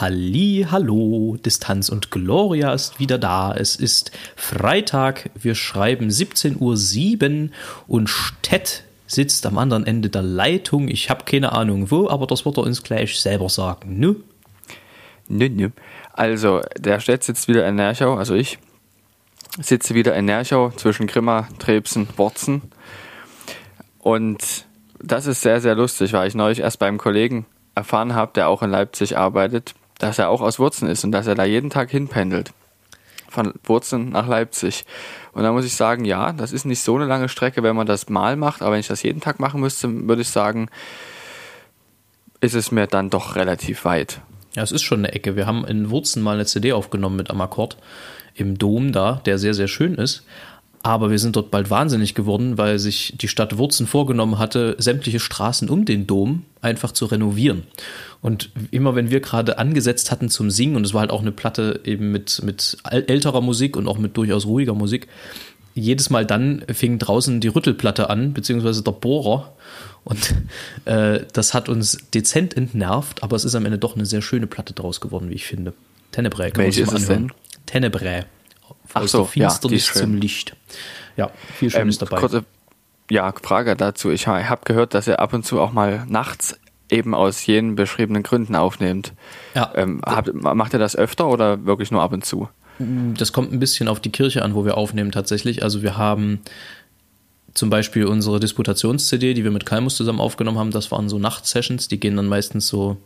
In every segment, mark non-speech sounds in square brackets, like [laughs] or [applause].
Halli, hallo, Distanz und Gloria ist wieder da. Es ist Freitag, wir schreiben 17.07 Uhr und Stett sitzt am anderen Ende der Leitung. Ich habe keine Ahnung wo, aber das wird er uns gleich selber sagen. Nö? Nö, nö. Also, der Stett sitzt wieder in Nerchau, also ich sitze wieder in Nerchau zwischen Grimma, Trebsen, Worzen. Und das ist sehr, sehr lustig, weil ich neulich erst beim Kollegen erfahren habe, der auch in Leipzig arbeitet, dass er auch aus Wurzen ist und dass er da jeden Tag hinpendelt. Von Wurzen nach Leipzig. Und da muss ich sagen, ja, das ist nicht so eine lange Strecke, wenn man das mal macht, aber wenn ich das jeden Tag machen müsste, würde ich sagen, ist es mir dann doch relativ weit. Ja, es ist schon eine Ecke. Wir haben in Wurzen mal eine CD aufgenommen mit Amakord im Dom da, der sehr, sehr schön ist. Aber wir sind dort bald wahnsinnig geworden, weil sich die Stadt Wurzen vorgenommen hatte, sämtliche Straßen um den Dom einfach zu renovieren. Und immer wenn wir gerade angesetzt hatten zum Singen, und es war halt auch eine Platte eben mit, mit älterer Musik und auch mit durchaus ruhiger Musik, jedes Mal dann fing draußen die Rüttelplatte an, beziehungsweise der Bohrer. Und äh, das hat uns dezent entnervt, aber es ist am Ende doch eine sehr schöne Platte draus geworden, wie ich finde. Tenebrae. Welche ist es denn? Tenebrae. Ach so, Finsternis ja, zum Licht. Ja, viel Schönes ähm, dabei. Kurze, ja, Frage dazu. Ich habe gehört, dass er ab und zu auch mal nachts eben aus jenen beschriebenen Gründen aufnimmt. Ja. Ähm, habt, macht er das öfter oder wirklich nur ab und zu? Das kommt ein bisschen auf die Kirche an, wo wir aufnehmen tatsächlich. Also wir haben zum Beispiel unsere Disputations-CD, die wir mit Kalmus zusammen aufgenommen haben, das waren so Nachtsessions, die gehen dann meistens so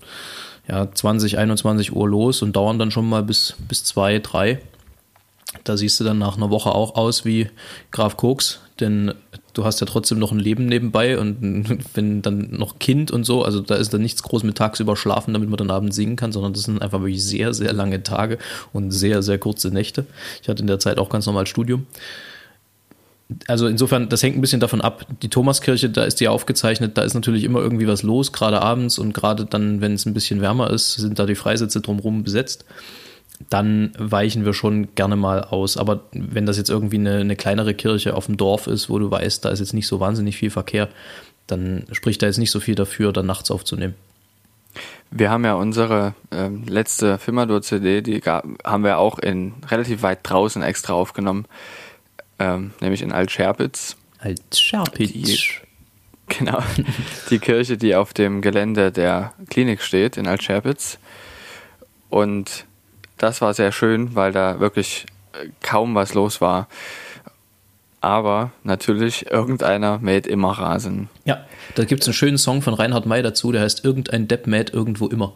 ja, 20, 21 Uhr los und dauern dann schon mal bis, bis 2, 3. Da siehst du dann nach einer Woche auch aus wie Graf Koks, denn du hast ja trotzdem noch ein Leben nebenbei und [laughs] wenn dann noch Kind und so, also da ist dann nichts groß mit tagsüber schlafen, damit man dann abends singen kann, sondern das sind einfach wirklich sehr, sehr lange Tage und sehr, sehr kurze Nächte. Ich hatte in der Zeit auch ganz normal Studium. Also insofern, das hängt ein bisschen davon ab. Die Thomaskirche, da ist die aufgezeichnet, da ist natürlich immer irgendwie was los, gerade abends und gerade dann, wenn es ein bisschen wärmer ist, sind da die Freisitze drumherum besetzt dann weichen wir schon gerne mal aus. Aber wenn das jetzt irgendwie eine, eine, kleinere Kirche auf dem Dorf ist, wo du weißt, da ist jetzt nicht so wahnsinnig viel Verkehr, dann spricht da jetzt nicht so viel dafür, dann nachts aufzunehmen. Wir haben ja unsere ähm, letzte Firmador-CD, die gab, haben wir auch in relativ weit draußen extra aufgenommen, ähm, nämlich in Altscherbitz. Altscherbitz. Genau, [laughs] die Kirche, die auf dem Gelände der Klinik steht in Altscherbitz. Und das war sehr schön, weil da wirklich äh, kaum was los war. Aber natürlich, irgendeiner mäht immer Rasen. Ja, da gibt es einen schönen Song von Reinhard May dazu, der heißt Irgendein Depp mäht irgendwo immer.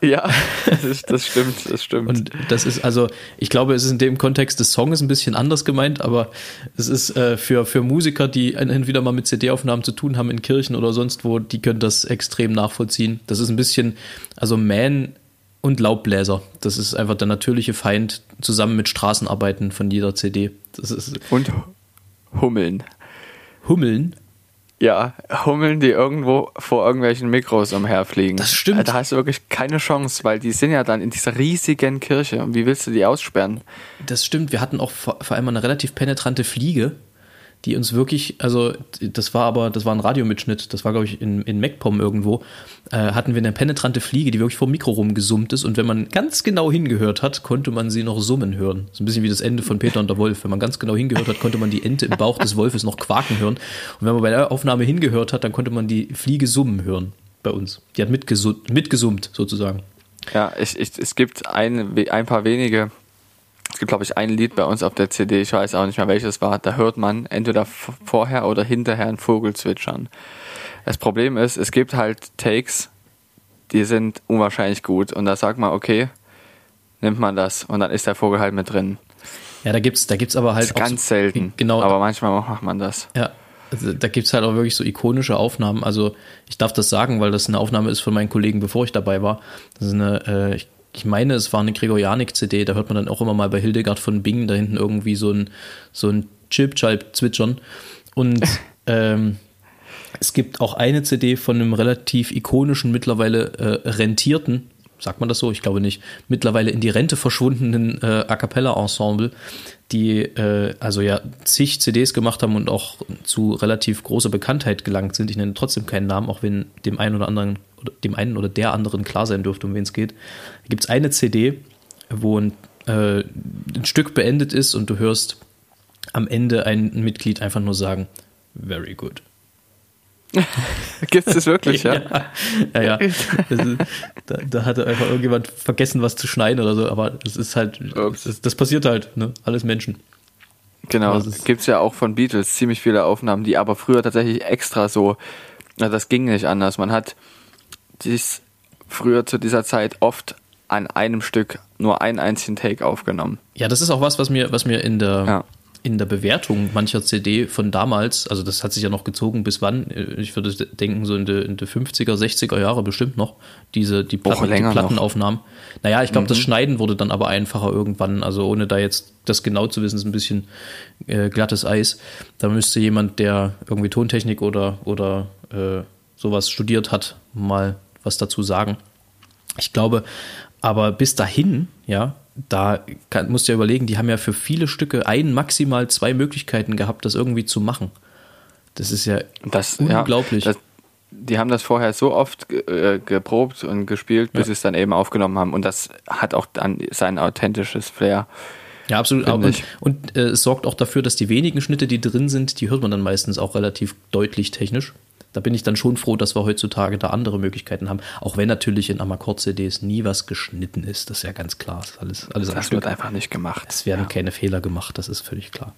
Ja, [laughs] das, ist, das, stimmt, das stimmt. Und das ist also, ich glaube, es ist in dem Kontext des Songs ein bisschen anders gemeint, aber es ist äh, für, für Musiker, die entweder mal mit CD-Aufnahmen zu tun haben in Kirchen oder sonst wo, die können das extrem nachvollziehen. Das ist ein bisschen, also Man und Laubbläser. Das ist einfach der natürliche Feind zusammen mit Straßenarbeiten von jeder CD. Das ist und Hummeln. Hummeln? Ja, Hummeln, die irgendwo vor irgendwelchen Mikros umherfliegen. Das stimmt. Da hast du wirklich keine Chance, weil die sind ja dann in dieser riesigen Kirche. Und wie willst du die aussperren? Das stimmt. Wir hatten auch vor allem eine relativ penetrante Fliege, die uns wirklich, also das war aber, das war ein Radiomitschnitt, das war glaube ich in, in MacPom irgendwo, äh, hatten wir eine penetrante Fliege, die wirklich vor dem Mikro rumgesummt ist und wenn man ganz genau hingehört hat, konnte man sie noch summen hören. So ein bisschen wie das Ende von Peter und der Wolf. Wenn man ganz genau hingehört hat, konnte man die Ente im Bauch des Wolfes noch quaken hören. Und wenn man bei der Aufnahme hingehört hat, dann konnte man die Fliege summen hören bei uns. Die hat mitgesummt, mitgesummt sozusagen. Ja, ich, ich, es gibt ein, ein paar wenige es gibt, glaube ich, ein Lied bei uns auf der CD, ich weiß auch nicht mehr welches war, da hört man entweder vorher oder hinterher einen Vogel zwitschern. Das Problem ist, es gibt halt Takes, die sind unwahrscheinlich gut und da sagt man, okay, nimmt man das und dann ist der Vogel halt mit drin. Ja, da gibt's, da gibt's aber halt. ganz so, selten. Genau. Aber manchmal macht man das. Ja. Also da gibt's halt auch wirklich so ikonische Aufnahmen. Also ich darf das sagen, weil das eine Aufnahme ist von meinen Kollegen, bevor ich dabei war. Das ist eine, äh, ich ich meine, es war eine Gregorianik-CD, da hört man dann auch immer mal bei Hildegard von Bingen da hinten irgendwie so ein, so ein Chip-Chip zwitschern. Und [laughs] ähm, es gibt auch eine CD von einem relativ ikonischen, mittlerweile äh, rentierten, sagt man das so? Ich glaube nicht, mittlerweile in die Rente verschwundenen äh, A Cappella-Ensemble, die äh, also ja zig CDs gemacht haben und auch zu relativ großer Bekanntheit gelangt sind. Ich nenne trotzdem keinen Namen, auch wenn dem einen oder anderen dem einen oder der anderen klar sein dürfte, um wen es geht. Da gibt es eine CD, wo ein, äh, ein Stück beendet ist und du hörst am Ende ein Mitglied einfach nur sagen, very good. [laughs] Gibt es das wirklich, ja? [laughs] ja, ja. ja. Ist, da, da, hatte einfach irgendjemand vergessen, was zu schneiden oder so, aber es ist halt, das, das, passiert halt, ne? Alles Menschen. Genau, gibt es ja auch von Beatles ziemlich viele Aufnahmen, die aber früher tatsächlich extra so, na, das ging nicht anders. Man hat dies früher zu dieser Zeit oft an einem Stück nur einen einzigen Take aufgenommen. Ja, das ist auch was, was mir, was mir in der, ja in der Bewertung mancher CD von damals, also das hat sich ja noch gezogen, bis wann? Ich würde denken, so in der in de 50er, 60er Jahre bestimmt noch, diese, die, Platten, die Plattenaufnahmen. Noch. Naja, ich glaube, mhm. das Schneiden wurde dann aber einfacher irgendwann, also ohne da jetzt das genau zu wissen, ist ein bisschen äh, glattes Eis. Da müsste jemand, der irgendwie Tontechnik oder, oder äh, sowas studiert hat, mal was dazu sagen. Ich glaube, aber bis dahin, ja, da kann, musst du ja überlegen, die haben ja für viele Stücke ein, maximal zwei Möglichkeiten gehabt, das irgendwie zu machen. Das ist ja das, unglaublich. Ja, das, die haben das vorher so oft äh, geprobt und gespielt, bis ja. sie es dann eben aufgenommen haben. Und das hat auch dann sein authentisches Flair. Ja, absolut. Und, und äh, es sorgt auch dafür, dass die wenigen Schnitte, die drin sind, die hört man dann meistens auch relativ deutlich technisch da bin ich dann schon froh, dass wir heutzutage da andere Möglichkeiten haben. Auch wenn natürlich in Amakord-CDs nie was geschnitten ist, das ist ja ganz klar. Das, alles, alles das wird einfach nicht gemacht. Es werden ja. keine Fehler gemacht, das ist völlig klar.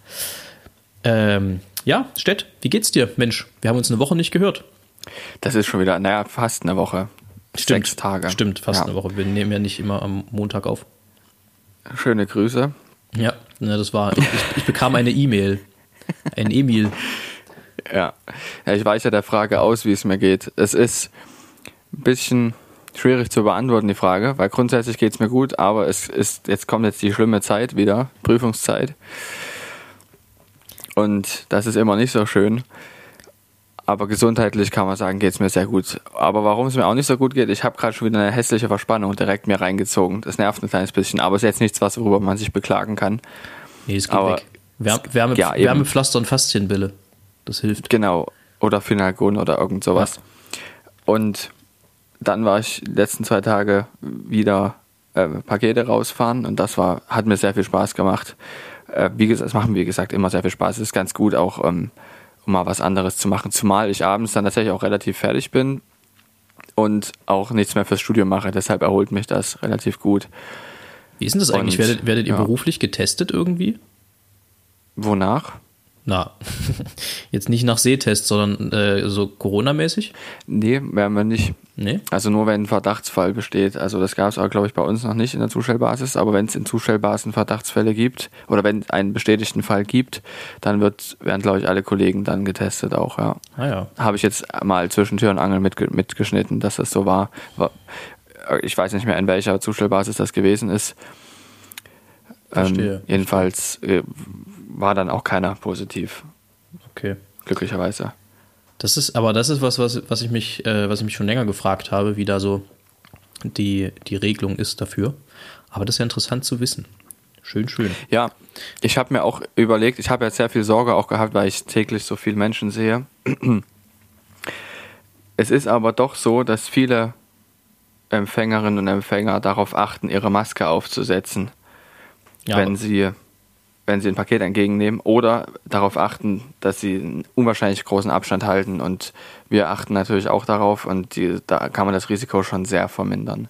Ähm, ja, Stett, wie geht's dir? Mensch, wir haben uns eine Woche nicht gehört. Das ist schon wieder, naja, fast eine Woche. Stimmt, Sechs Tage. Stimmt, fast ja. eine Woche. Wir nehmen ja nicht immer am Montag auf. Schöne Grüße. Ja, das war, ich, ich bekam eine E-Mail. Ein Emil. Ja. ja, ich weiche der Frage aus, wie es mir geht. Es ist ein bisschen schwierig zu beantworten, die Frage, weil grundsätzlich geht es mir gut, aber es ist, jetzt kommt jetzt die schlimme Zeit wieder, Prüfungszeit. Und das ist immer nicht so schön. Aber gesundheitlich kann man sagen, geht es mir sehr gut. Aber warum es mir auch nicht so gut geht, ich habe gerade schon wieder eine hässliche Verspannung direkt mir reingezogen. Das nervt ein kleines bisschen, aber es ist jetzt nichts, was worüber man sich beklagen kann. Nee, es geht aber weg. Wärme, Wärme, ja, Wärmepflaster und Faszienbille. Das hilft. Genau. Oder Finalgon oder irgend sowas. Ja. Und dann war ich die letzten zwei Tage wieder äh, Pakete rausfahren und das war, hat mir sehr viel Spaß gemacht. Äh, wie gesagt, es machen wie gesagt immer sehr viel Spaß. Es ist ganz gut auch, ähm, um mal was anderes zu machen. Zumal ich abends dann tatsächlich auch relativ fertig bin und auch nichts mehr fürs Studium mache. Deshalb erholt mich das relativ gut. Wie ist denn das eigentlich? Und, werdet, werdet ihr ja. beruflich getestet irgendwie? Wonach? Na, [laughs] jetzt nicht nach Sehtest, sondern äh, so Corona-mäßig? Nee, werden wir nicht. Nee? Also nur wenn ein Verdachtsfall besteht. Also das gab es auch, glaube ich, bei uns noch nicht in der Zustellbasis, aber wenn es in Zustellbasen Verdachtsfälle gibt oder wenn es einen bestätigten Fall gibt, dann wird, werden, glaube ich, alle Kollegen dann getestet auch, ja. Ah, ja. Habe ich jetzt mal zwischen Tür und Angel mitge mitgeschnitten, dass das so war. Ich weiß nicht mehr, in welcher Zustellbasis das gewesen ist. Ähm, jedenfalls äh, war dann auch keiner positiv. Okay. Glücklicherweise. Das ist, aber das ist was, was, was ich mich, äh, was ich mich schon länger gefragt habe, wie da so die, die Regelung ist dafür. Aber das ist ja interessant zu wissen. Schön, schön. Ja, ich habe mir auch überlegt, ich habe ja sehr viel Sorge auch gehabt, weil ich täglich so viele Menschen sehe. Es ist aber doch so, dass viele Empfängerinnen und Empfänger darauf achten, ihre Maske aufzusetzen, ja, wenn sie wenn sie ein Paket entgegennehmen oder darauf achten, dass sie einen unwahrscheinlich großen Abstand halten. Und wir achten natürlich auch darauf und die, da kann man das Risiko schon sehr vermindern.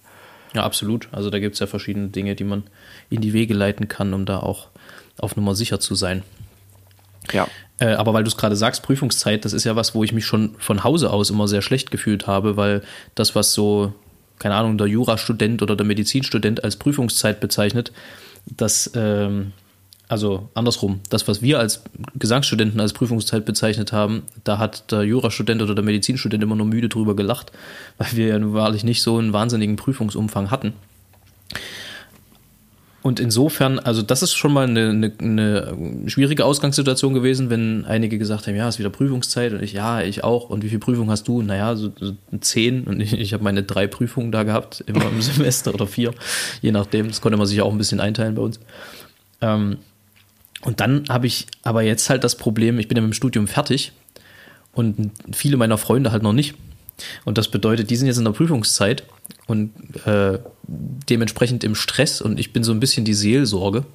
Ja, absolut. Also da gibt es ja verschiedene Dinge, die man in die Wege leiten kann, um da auch auf Nummer sicher zu sein. Ja. Äh, aber weil du es gerade sagst, Prüfungszeit, das ist ja was, wo ich mich schon von Hause aus immer sehr schlecht gefühlt habe, weil das, was so, keine Ahnung, der Jurastudent oder der Medizinstudent als Prüfungszeit bezeichnet, das ähm, also andersrum, das, was wir als Gesangsstudenten als Prüfungszeit bezeichnet haben, da hat der Jurastudent oder der Medizinstudent immer nur müde drüber gelacht, weil wir ja nun wahrlich nicht so einen wahnsinnigen Prüfungsumfang hatten. Und insofern, also das ist schon mal eine, eine, eine, schwierige Ausgangssituation gewesen, wenn einige gesagt haben, ja, es ist wieder Prüfungszeit und ich, ja, ich auch. Und wie viel Prüfung hast du? Naja, so, so zehn. Und ich, ich habe meine drei Prüfungen da gehabt, [laughs] immer im Semester oder vier, je nachdem. Das konnte man sich auch ein bisschen einteilen bei uns. Ähm, und dann habe ich aber jetzt halt das Problem, ich bin ja mit dem Studium fertig und viele meiner Freunde halt noch nicht. Und das bedeutet, die sind jetzt in der Prüfungszeit und äh, dementsprechend im Stress und ich bin so ein bisschen die Seelsorge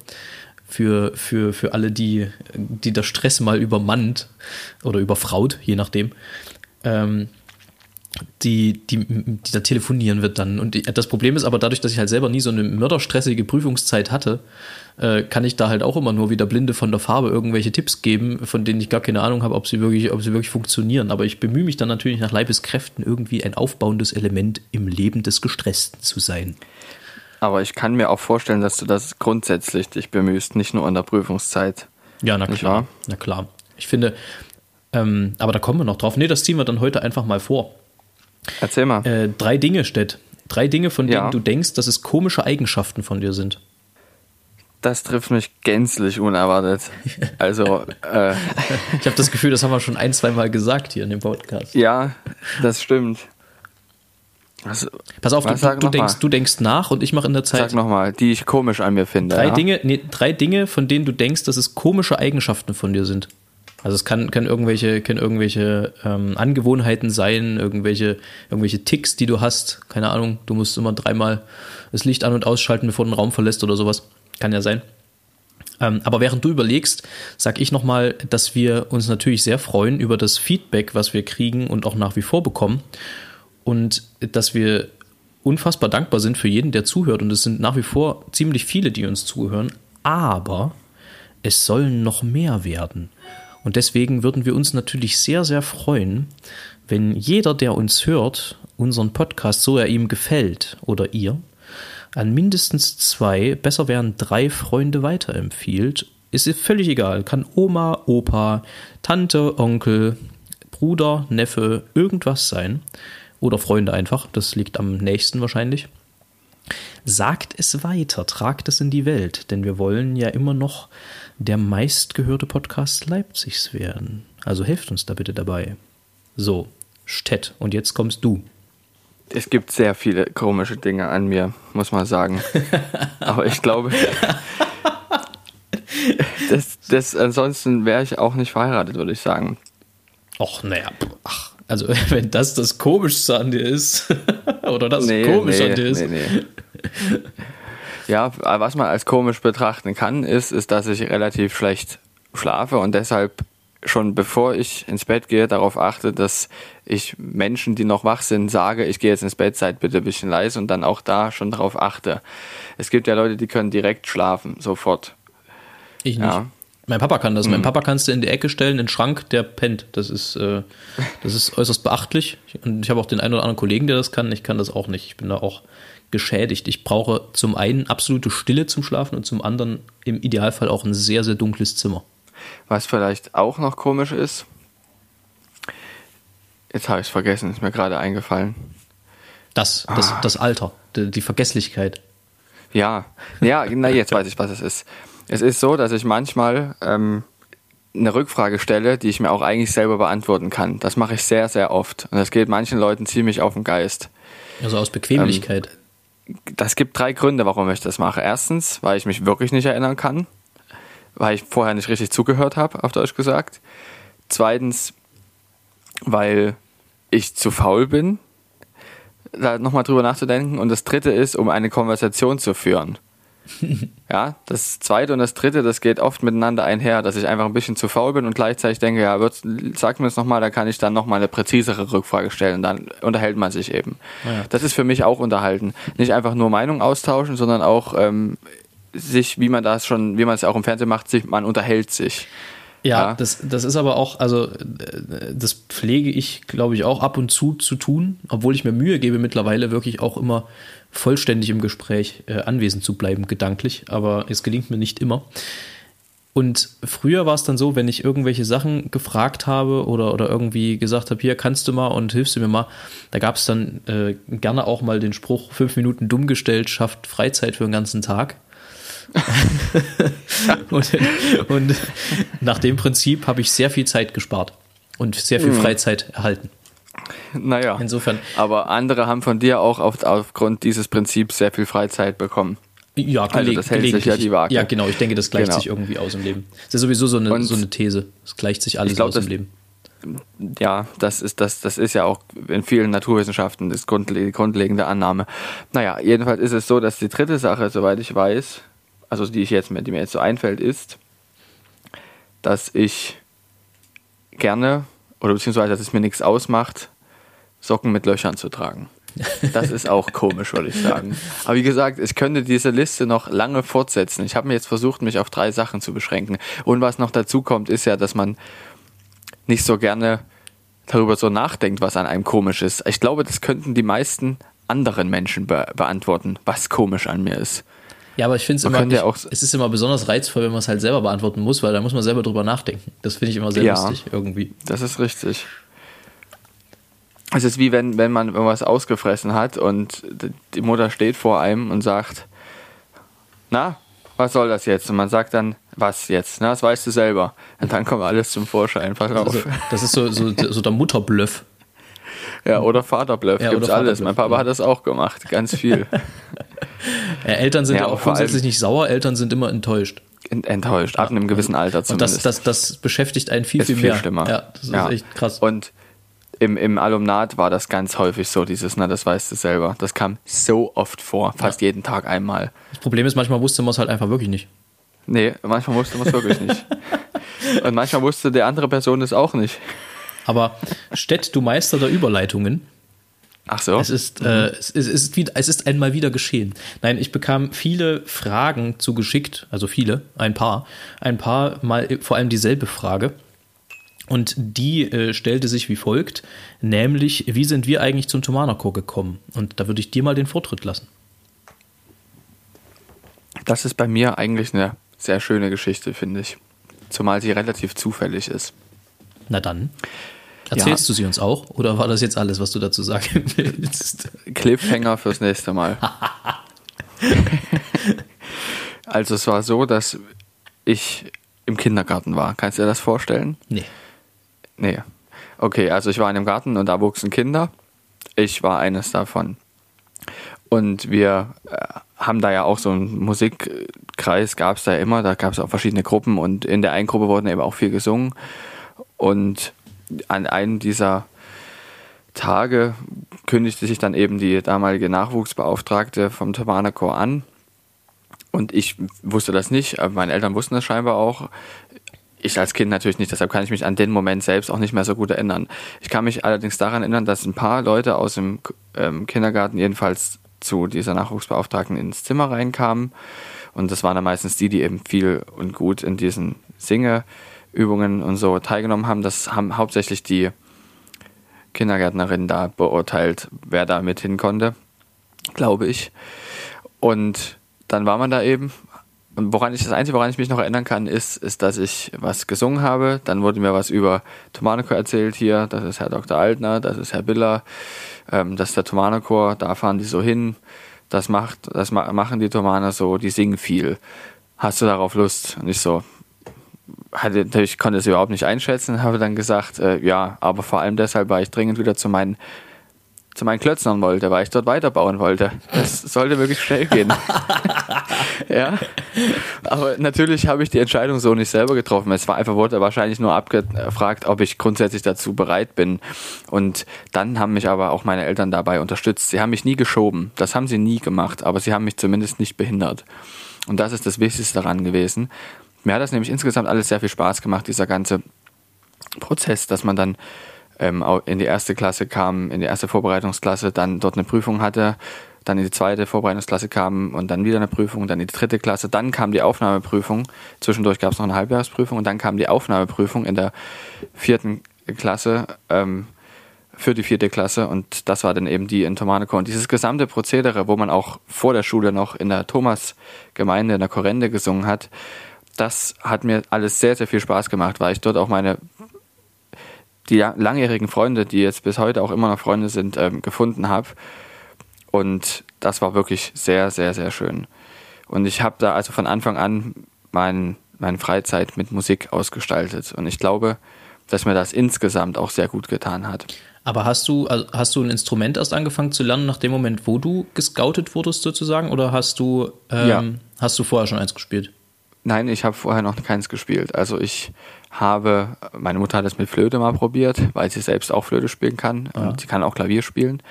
für, für, für alle, die, die der Stress mal übermannt oder überfraut, je nachdem. Ähm, die, die, die da telefonieren wird dann. Und das Problem ist aber dadurch, dass ich halt selber nie so eine mörderstressige Prüfungszeit hatte, äh, kann ich da halt auch immer nur wieder blinde von der Farbe irgendwelche Tipps geben, von denen ich gar keine Ahnung habe, ob sie wirklich, ob sie wirklich funktionieren. Aber ich bemühe mich dann natürlich nach Leibeskräften irgendwie ein aufbauendes Element im Leben des Gestressten zu sein. Aber ich kann mir auch vorstellen, dass du das grundsätzlich dich bemühst, nicht nur in der Prüfungszeit. Ja, na klar. Na klar. Ich finde, ähm, aber da kommen wir noch drauf. Nee, das ziehen wir dann heute einfach mal vor. Erzähl mal. Äh, drei Dinge, Stett. Drei Dinge, von denen ja. du denkst, dass es komische Eigenschaften von dir sind. Das trifft mich gänzlich unerwartet. Also, [laughs] äh, ich habe das Gefühl, das haben wir schon ein, zwei Mal gesagt hier in dem Podcast. Ja, das stimmt. Was, Pass auf, du, du, denkst, du denkst nach und ich mache in der Zeit. Sag nochmal, die ich komisch an mir finde. Drei, ja? Dinge, nee, drei Dinge, von denen du denkst, dass es komische Eigenschaften von dir sind. Also es kann, kann irgendwelche, können irgendwelche ähm, Angewohnheiten sein, irgendwelche, irgendwelche Ticks, die du hast. Keine Ahnung, du musst immer dreimal das Licht an- und ausschalten, bevor du den Raum verlässt oder sowas. Kann ja sein. Ähm, aber während du überlegst, sag ich nochmal, dass wir uns natürlich sehr freuen über das Feedback, was wir kriegen und auch nach wie vor bekommen. Und dass wir unfassbar dankbar sind für jeden, der zuhört. Und es sind nach wie vor ziemlich viele, die uns zuhören. Aber es sollen noch mehr werden. Und deswegen würden wir uns natürlich sehr, sehr freuen, wenn jeder, der uns hört, unseren Podcast, so er ihm gefällt oder ihr, an mindestens zwei, besser wären drei Freunde weiterempfiehlt. Ist völlig egal. Kann Oma, Opa, Tante, Onkel, Bruder, Neffe, irgendwas sein. Oder Freunde einfach. Das liegt am nächsten wahrscheinlich. Sagt es weiter, tragt es in die Welt, denn wir wollen ja immer noch der meistgehörte Podcast Leipzigs werden. Also helft uns da bitte dabei. So, Stett, und jetzt kommst du. Es gibt sehr viele komische Dinge an mir, muss man sagen. [laughs] Aber ich glaube, das, das, ansonsten wäre ich auch nicht verheiratet, würde ich sagen. Och, naja, ach, also [laughs] wenn das das Komischste an dir ist, [laughs] oder das nee, Komische nee, an dir ist. Nee, nee. Ja, was man als komisch betrachten kann, ist, ist, dass ich relativ schlecht schlafe und deshalb schon bevor ich ins Bett gehe, darauf achte, dass ich Menschen, die noch wach sind, sage, ich gehe jetzt ins Bett, seid bitte ein bisschen leise und dann auch da schon darauf achte. Es gibt ja Leute, die können direkt schlafen, sofort. Ich nicht. Ja. Mein Papa kann das. Mhm. Mein Papa kannst du in die Ecke stellen, in den Schrank, der pennt. Das ist, äh, das ist äußerst beachtlich. Und ich habe auch den einen oder anderen Kollegen, der das kann. Ich kann das auch nicht. Ich bin da auch geschädigt. Ich brauche zum einen absolute Stille zum Schlafen und zum anderen im Idealfall auch ein sehr, sehr dunkles Zimmer. Was vielleicht auch noch komisch ist, jetzt habe ich es vergessen, ist mir gerade eingefallen. Das, das, ah. das Alter, die, die Vergesslichkeit. Ja, ja, na, jetzt weiß ich, was es ist. Es ist so, dass ich manchmal ähm, eine Rückfrage stelle, die ich mir auch eigentlich selber beantworten kann. Das mache ich sehr, sehr oft. Und das geht manchen Leuten ziemlich auf den Geist. Also aus Bequemlichkeit. Ähm, das gibt drei Gründe, warum ich das mache. Erstens, weil ich mich wirklich nicht erinnern kann, weil ich vorher nicht richtig zugehört habe, auf Deutsch gesagt. Zweitens, weil ich zu faul bin, da nochmal drüber nachzudenken. Und das dritte ist, um eine Konversation zu führen. [laughs] ja, das zweite und das dritte, das geht oft miteinander einher, dass ich einfach ein bisschen zu faul bin und gleichzeitig denke, ja, sag mir es nochmal, dann kann ich dann nochmal eine präzisere Rückfrage stellen. Dann unterhält man sich eben. Ja. Das ist für mich auch unterhalten. Nicht einfach nur Meinung austauschen, sondern auch ähm, sich, wie man das schon, wie man es auch im Fernsehen macht, sich, man unterhält sich. Ja, ja, Das, das ist aber auch, also das pflege ich, glaube ich, auch ab und zu zu tun, obwohl ich mir Mühe gebe, mittlerweile wirklich auch immer vollständig im Gespräch äh, anwesend zu bleiben, gedanklich, aber es gelingt mir nicht immer. Und früher war es dann so, wenn ich irgendwelche Sachen gefragt habe oder, oder irgendwie gesagt habe, hier kannst du mal und hilfst du mir mal, da gab es dann äh, gerne auch mal den Spruch, fünf Minuten dumm gestellt, schafft Freizeit für den ganzen Tag. [laughs] und, und, nach dem Prinzip habe ich sehr viel Zeit gespart und sehr viel mhm. Freizeit erhalten. Naja. Insofern. Aber andere haben von dir auch auf, aufgrund dieses Prinzips sehr viel Freizeit bekommen. Ja, also das hält sich ja die Waage. Ja, genau. Ich denke, das gleicht genau. sich irgendwie aus im Leben. Das ist sowieso so eine, so eine These. Es gleicht sich alles glaub, aus im Leben. ja, das ist, das, das ist ja auch in vielen Naturwissenschaften das die grundlegende Annahme. Naja, jedenfalls ist es so, dass die dritte Sache, soweit ich weiß, also die ich jetzt, die mir jetzt so einfällt, ist, dass ich gerne, oder beziehungsweise dass es mir nichts ausmacht, Socken mit Löchern zu tragen. Das ist auch komisch, würde ich sagen. Aber wie gesagt, ich könnte diese Liste noch lange fortsetzen. Ich habe mir jetzt versucht, mich auf drei Sachen zu beschränken. Und was noch dazu kommt, ist ja, dass man nicht so gerne darüber so nachdenkt, was an einem komisch ist. Ich glaube, das könnten die meisten anderen Menschen be beantworten, was komisch an mir ist. Ja, aber ich finde es immer, ja auch, es ist immer besonders reizvoll, wenn man es halt selber beantworten muss, weil da muss man selber drüber nachdenken. Das finde ich immer sehr ja, lustig irgendwie. Das ist richtig. Es ist wie wenn, wenn man irgendwas ausgefressen hat und die Mutter steht vor einem und sagt, na, was soll das jetzt? Und man sagt dann, was jetzt? Na, das weißt du selber. Und dann kommt alles zum Vorschein. Pass auf. Also, das ist so, so, so der Mutterbluff. Ja, oder Vaterbluff. Ja, Gibt's alles. Mein Papa hat das auch gemacht. Ganz viel. [laughs] ja, Eltern sind ja, ja auch grundsätzlich nicht sauer, Eltern sind immer enttäuscht. Enttäuscht, ab einem gewissen Alter zumindest. Und das, das, das beschäftigt einen viel, ist viel, viel mehr. schlimmer. Ja, das ist ja. echt krass. Und im, im Alumnat war das ganz häufig so, dieses, na, das weißt du selber. Das kam so oft vor, fast ja. jeden Tag einmal. Das Problem ist, manchmal wusste man es halt einfach wirklich nicht. Nee, manchmal wusste man es wirklich nicht. [laughs] Und manchmal wusste die andere Person es auch nicht. Aber Stett, du Meister der Überleitungen. Ach so. Es ist, mhm. äh, es, ist, es, ist wieder, es ist einmal wieder geschehen. Nein, ich bekam viele Fragen zugeschickt, also viele, ein paar. Ein paar mal vor allem dieselbe Frage. Und die äh, stellte sich wie folgt, nämlich, wie sind wir eigentlich zum Thomanerchor gekommen? Und da würde ich dir mal den Vortritt lassen. Das ist bei mir eigentlich eine sehr schöne Geschichte, finde ich. Zumal sie relativ zufällig ist. Na dann. Erzählst ja. du sie uns auch? Oder war das jetzt alles, was du dazu sagen [laughs] willst? Cliffhanger fürs nächste Mal. [laughs] also es war so, dass ich im Kindergarten war. Kannst du dir das vorstellen? Nee. Nee. Okay, also ich war in einem Garten und da wuchsen Kinder. Ich war eines davon. Und wir äh, haben da ja auch so einen Musikkreis, gab es da immer, da gab es auch verschiedene Gruppen und in der einen Gruppe wurden eben auch viel gesungen. Und an einem dieser Tage kündigte sich dann eben die damalige Nachwuchsbeauftragte vom Tabanerchor an. Und ich wusste das nicht, aber meine Eltern wussten das scheinbar auch ich als Kind natürlich nicht, deshalb kann ich mich an den Moment selbst auch nicht mehr so gut erinnern. Ich kann mich allerdings daran erinnern, dass ein paar Leute aus dem ähm, Kindergarten jedenfalls zu dieser Nachwuchsbeauftragten ins Zimmer reinkamen. Und das waren dann meistens die, die eben viel und gut in diesen Singeübungen und so teilgenommen haben. Das haben hauptsächlich die Kindergärtnerinnen da beurteilt, wer da mit hin konnte, glaube ich. Und dann war man da eben, und woran ich das Einzige, woran ich mich noch erinnern kann, ist, ist, dass ich was gesungen habe. Dann wurde mir was über Tomanochor erzählt hier. Das ist Herr Dr. Altner, das ist Herr Biller, ähm, das ist der Tomanochor, da fahren die so hin. Das macht, das machen die Tomaner so, die singen viel. Hast du darauf Lust? Und ich so, hatte, ich konnte es überhaupt nicht einschätzen, habe dann gesagt, äh, ja, aber vor allem deshalb, weil ich dringend wieder zu meinen zu meinen Klötznern wollte, weil ich dort weiterbauen wollte. Das sollte wirklich schnell gehen. [laughs] ja. Aber natürlich habe ich die Entscheidung so nicht selber getroffen. Es war einfach, wurde wahrscheinlich nur abgefragt, ob ich grundsätzlich dazu bereit bin. Und dann haben mich aber auch meine Eltern dabei unterstützt. Sie haben mich nie geschoben. Das haben sie nie gemacht, aber sie haben mich zumindest nicht behindert. Und das ist das Wichtigste daran gewesen. Mir hat das nämlich insgesamt alles sehr viel Spaß gemacht, dieser ganze Prozess, dass man dann ähm, in die erste Klasse kam, in die erste Vorbereitungsklasse, dann dort eine Prüfung hatte, dann in die zweite Vorbereitungsklasse kam und dann wieder eine Prüfung, dann in die dritte Klasse, dann kam die Aufnahmeprüfung, zwischendurch gab es noch eine Halbjahresprüfung und dann kam die Aufnahmeprüfung in der vierten Klasse ähm, für die vierte Klasse und das war dann eben die in Tomaneco. Und dieses gesamte Prozedere, wo man auch vor der Schule noch in der Thomas-Gemeinde, in der Korrende gesungen hat, das hat mir alles sehr, sehr viel Spaß gemacht, weil ich dort auch meine die langjährigen Freunde, die jetzt bis heute auch immer noch Freunde sind, ähm, gefunden habe. Und das war wirklich sehr, sehr, sehr schön. Und ich habe da also von Anfang an mein, meine Freizeit mit Musik ausgestaltet. Und ich glaube, dass mir das insgesamt auch sehr gut getan hat. Aber hast du, also hast du ein Instrument erst angefangen zu lernen nach dem Moment, wo du gescoutet wurdest sozusagen? Oder hast du, ähm, ja. hast du vorher schon eins gespielt? Nein, ich habe vorher noch keins gespielt. Also ich habe, meine Mutter hat es mit Flöte mal probiert, weil sie selbst auch Flöte spielen kann und ja. sie kann auch Klavier spielen.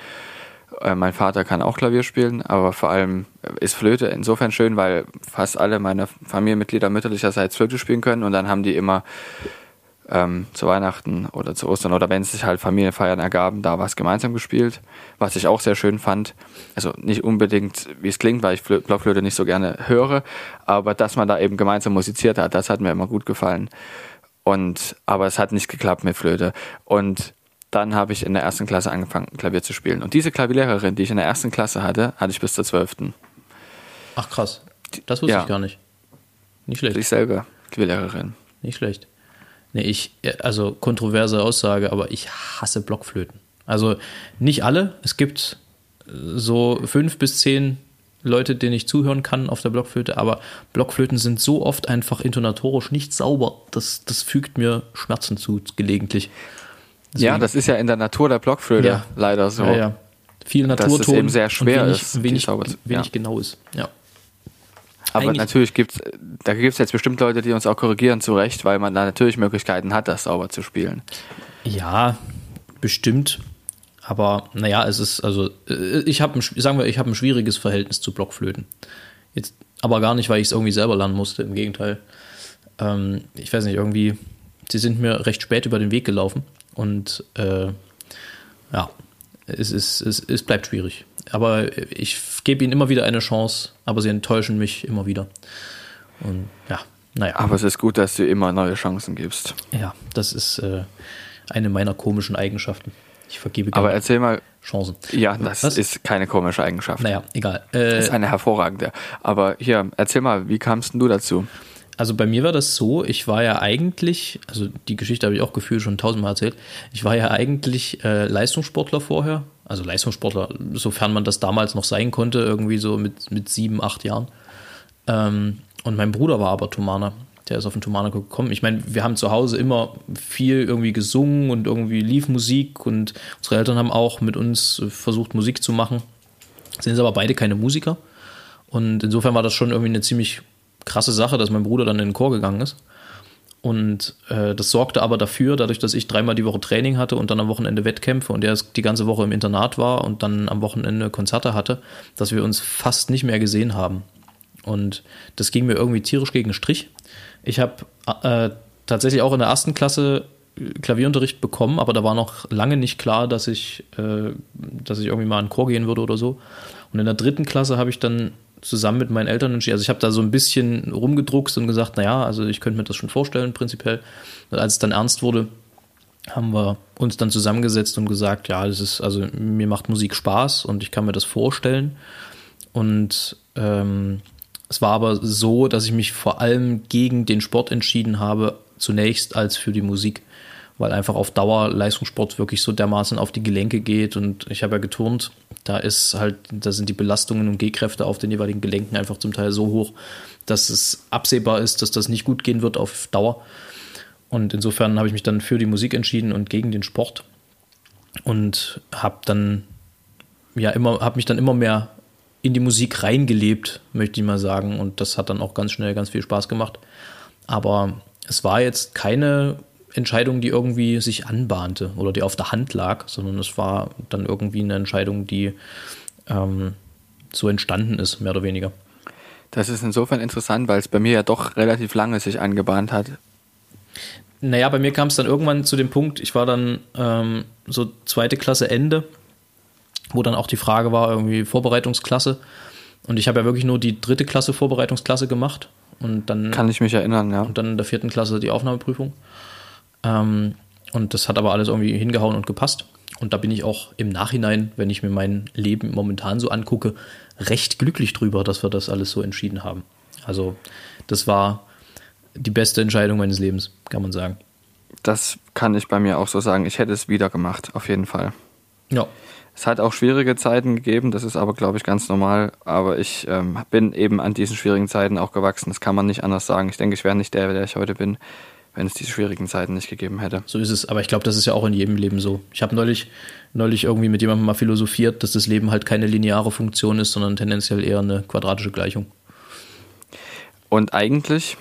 Äh, mein Vater kann auch Klavier spielen, aber vor allem ist Flöte insofern schön, weil fast alle meine Familienmitglieder mütterlicherseits Flöte spielen können und dann haben die immer ähm, zu Weihnachten oder zu Ostern oder wenn es sich halt Familienfeiern ergaben, da was gemeinsam gespielt, was ich auch sehr schön fand. Also nicht unbedingt, wie es klingt, weil ich Flö Blockflöte nicht so gerne höre, aber dass man da eben gemeinsam musiziert hat, das hat mir immer gut gefallen. Und, aber es hat nicht geklappt mit Flöte. Und dann habe ich in der ersten Klasse angefangen, Klavier zu spielen. Und diese Klavierlehrerin, die ich in der ersten Klasse hatte, hatte ich bis zur zwölften. Ach krass. Das wusste ja. ich gar nicht. Nicht schlecht. Ich selber, Klavierlehrerin. Nicht schlecht. Nee, ich, also kontroverse Aussage, aber ich hasse Blockflöten. Also nicht alle. Es gibt so fünf bis zehn Leute, denen ich zuhören kann auf der Blockflöte, aber Blockflöten sind so oft einfach intonatorisch nicht sauber. Das, das fügt mir Schmerzen zu, gelegentlich. Deswegen, ja, das ist ja in der Natur der Blockflöte ja, leider so. Ja, ja. Viel Naturton dass es eben sehr schwer wenig, ist, wenig, wenig ja. genau ist. Ja. Aber Eigentlich natürlich gibt es, da gibt es jetzt bestimmt Leute, die uns auch korrigieren, zu Recht, weil man da natürlich Möglichkeiten hat, das sauber zu spielen. Ja, bestimmt. Aber naja, es ist, also, äh, ich habe, sagen wir, ich habe ein schwieriges Verhältnis zu Blockflöten. Jetzt, aber gar nicht, weil ich es irgendwie selber lernen musste, im Gegenteil. Ähm, ich weiß nicht, irgendwie, sie sind mir recht spät über den Weg gelaufen und äh, ja, es, ist, es, es bleibt schwierig. Aber ich gebe ihnen immer wieder eine Chance, aber sie enttäuschen mich immer wieder. Und ja, naja. Aber es ist gut, dass du immer neue Chancen gibst. Ja, das ist äh, eine meiner komischen Eigenschaften. Ich vergebe gerne Aber erzähl mal. Chancen. Ja, das Was? ist keine komische Eigenschaft. Naja, egal. Äh, das ist eine hervorragende. Aber hier, erzähl mal, wie kamst du dazu? Also bei mir war das so, ich war ja eigentlich, also die Geschichte habe ich auch gefühlt schon tausendmal erzählt, ich war ja eigentlich äh, Leistungssportler vorher, also Leistungssportler, sofern man das damals noch sein konnte, irgendwie so mit, mit sieben, acht Jahren. Ähm, und mein Bruder war aber Thomaner der ist auf den Tomanico gekommen. Ich meine, wir haben zu Hause immer viel irgendwie gesungen und irgendwie lief Musik und unsere Eltern haben auch mit uns versucht, Musik zu machen. Sind aber beide keine Musiker. Und insofern war das schon irgendwie eine ziemlich krasse Sache, dass mein Bruder dann in den Chor gegangen ist. Und äh, das sorgte aber dafür, dadurch, dass ich dreimal die Woche Training hatte und dann am Wochenende Wettkämpfe und er die ganze Woche im Internat war und dann am Wochenende Konzerte hatte, dass wir uns fast nicht mehr gesehen haben. Und das ging mir irgendwie tierisch gegen Strich. Ich habe äh, tatsächlich auch in der ersten Klasse Klavierunterricht bekommen, aber da war noch lange nicht klar, dass ich, äh, dass ich irgendwie mal in den Chor gehen würde oder so. Und in der dritten Klasse habe ich dann zusammen mit meinen Eltern entschieden, also ich habe da so ein bisschen rumgedruckst und gesagt, naja, also ich könnte mir das schon vorstellen, prinzipiell. Und als es dann ernst wurde, haben wir uns dann zusammengesetzt und gesagt, ja, das ist, also mir macht Musik Spaß und ich kann mir das vorstellen. Und ähm, es war aber so, dass ich mich vor allem gegen den Sport entschieden habe, zunächst als für die Musik, weil einfach auf Dauer Leistungssport wirklich so dermaßen auf die Gelenke geht und ich habe ja geturnt, da ist halt, da sind die Belastungen und Gehkräfte auf den jeweiligen Gelenken einfach zum Teil so hoch, dass es absehbar ist, dass das nicht gut gehen wird auf Dauer. Und insofern habe ich mich dann für die Musik entschieden und gegen den Sport und habe dann ja immer, habe mich dann immer mehr in die Musik reingelebt, möchte ich mal sagen. Und das hat dann auch ganz schnell ganz viel Spaß gemacht. Aber es war jetzt keine Entscheidung, die irgendwie sich anbahnte oder die auf der Hand lag, sondern es war dann irgendwie eine Entscheidung, die ähm, so entstanden ist, mehr oder weniger. Das ist insofern interessant, weil es bei mir ja doch relativ lange sich angebahnt hat. Naja, bei mir kam es dann irgendwann zu dem Punkt, ich war dann ähm, so zweite Klasse Ende wo dann auch die Frage war, irgendwie Vorbereitungsklasse. Und ich habe ja wirklich nur die dritte Klasse Vorbereitungsklasse gemacht. Und dann. Kann ich mich erinnern, ja. Und dann in der vierten Klasse die Aufnahmeprüfung. Ähm, und das hat aber alles irgendwie hingehauen und gepasst. Und da bin ich auch im Nachhinein, wenn ich mir mein Leben momentan so angucke, recht glücklich drüber, dass wir das alles so entschieden haben. Also, das war die beste Entscheidung meines Lebens, kann man sagen. Das kann ich bei mir auch so sagen. Ich hätte es wieder gemacht, auf jeden Fall. Ja. Es hat auch schwierige Zeiten gegeben, das ist aber, glaube ich, ganz normal. Aber ich ähm, bin eben an diesen schwierigen Zeiten auch gewachsen. Das kann man nicht anders sagen. Ich denke, ich wäre nicht der, der ich heute bin, wenn es diese schwierigen Zeiten nicht gegeben hätte. So ist es. Aber ich glaube, das ist ja auch in jedem Leben so. Ich habe neulich, neulich irgendwie mit jemandem mal philosophiert, dass das Leben halt keine lineare Funktion ist, sondern tendenziell eher eine quadratische Gleichung. Und eigentlich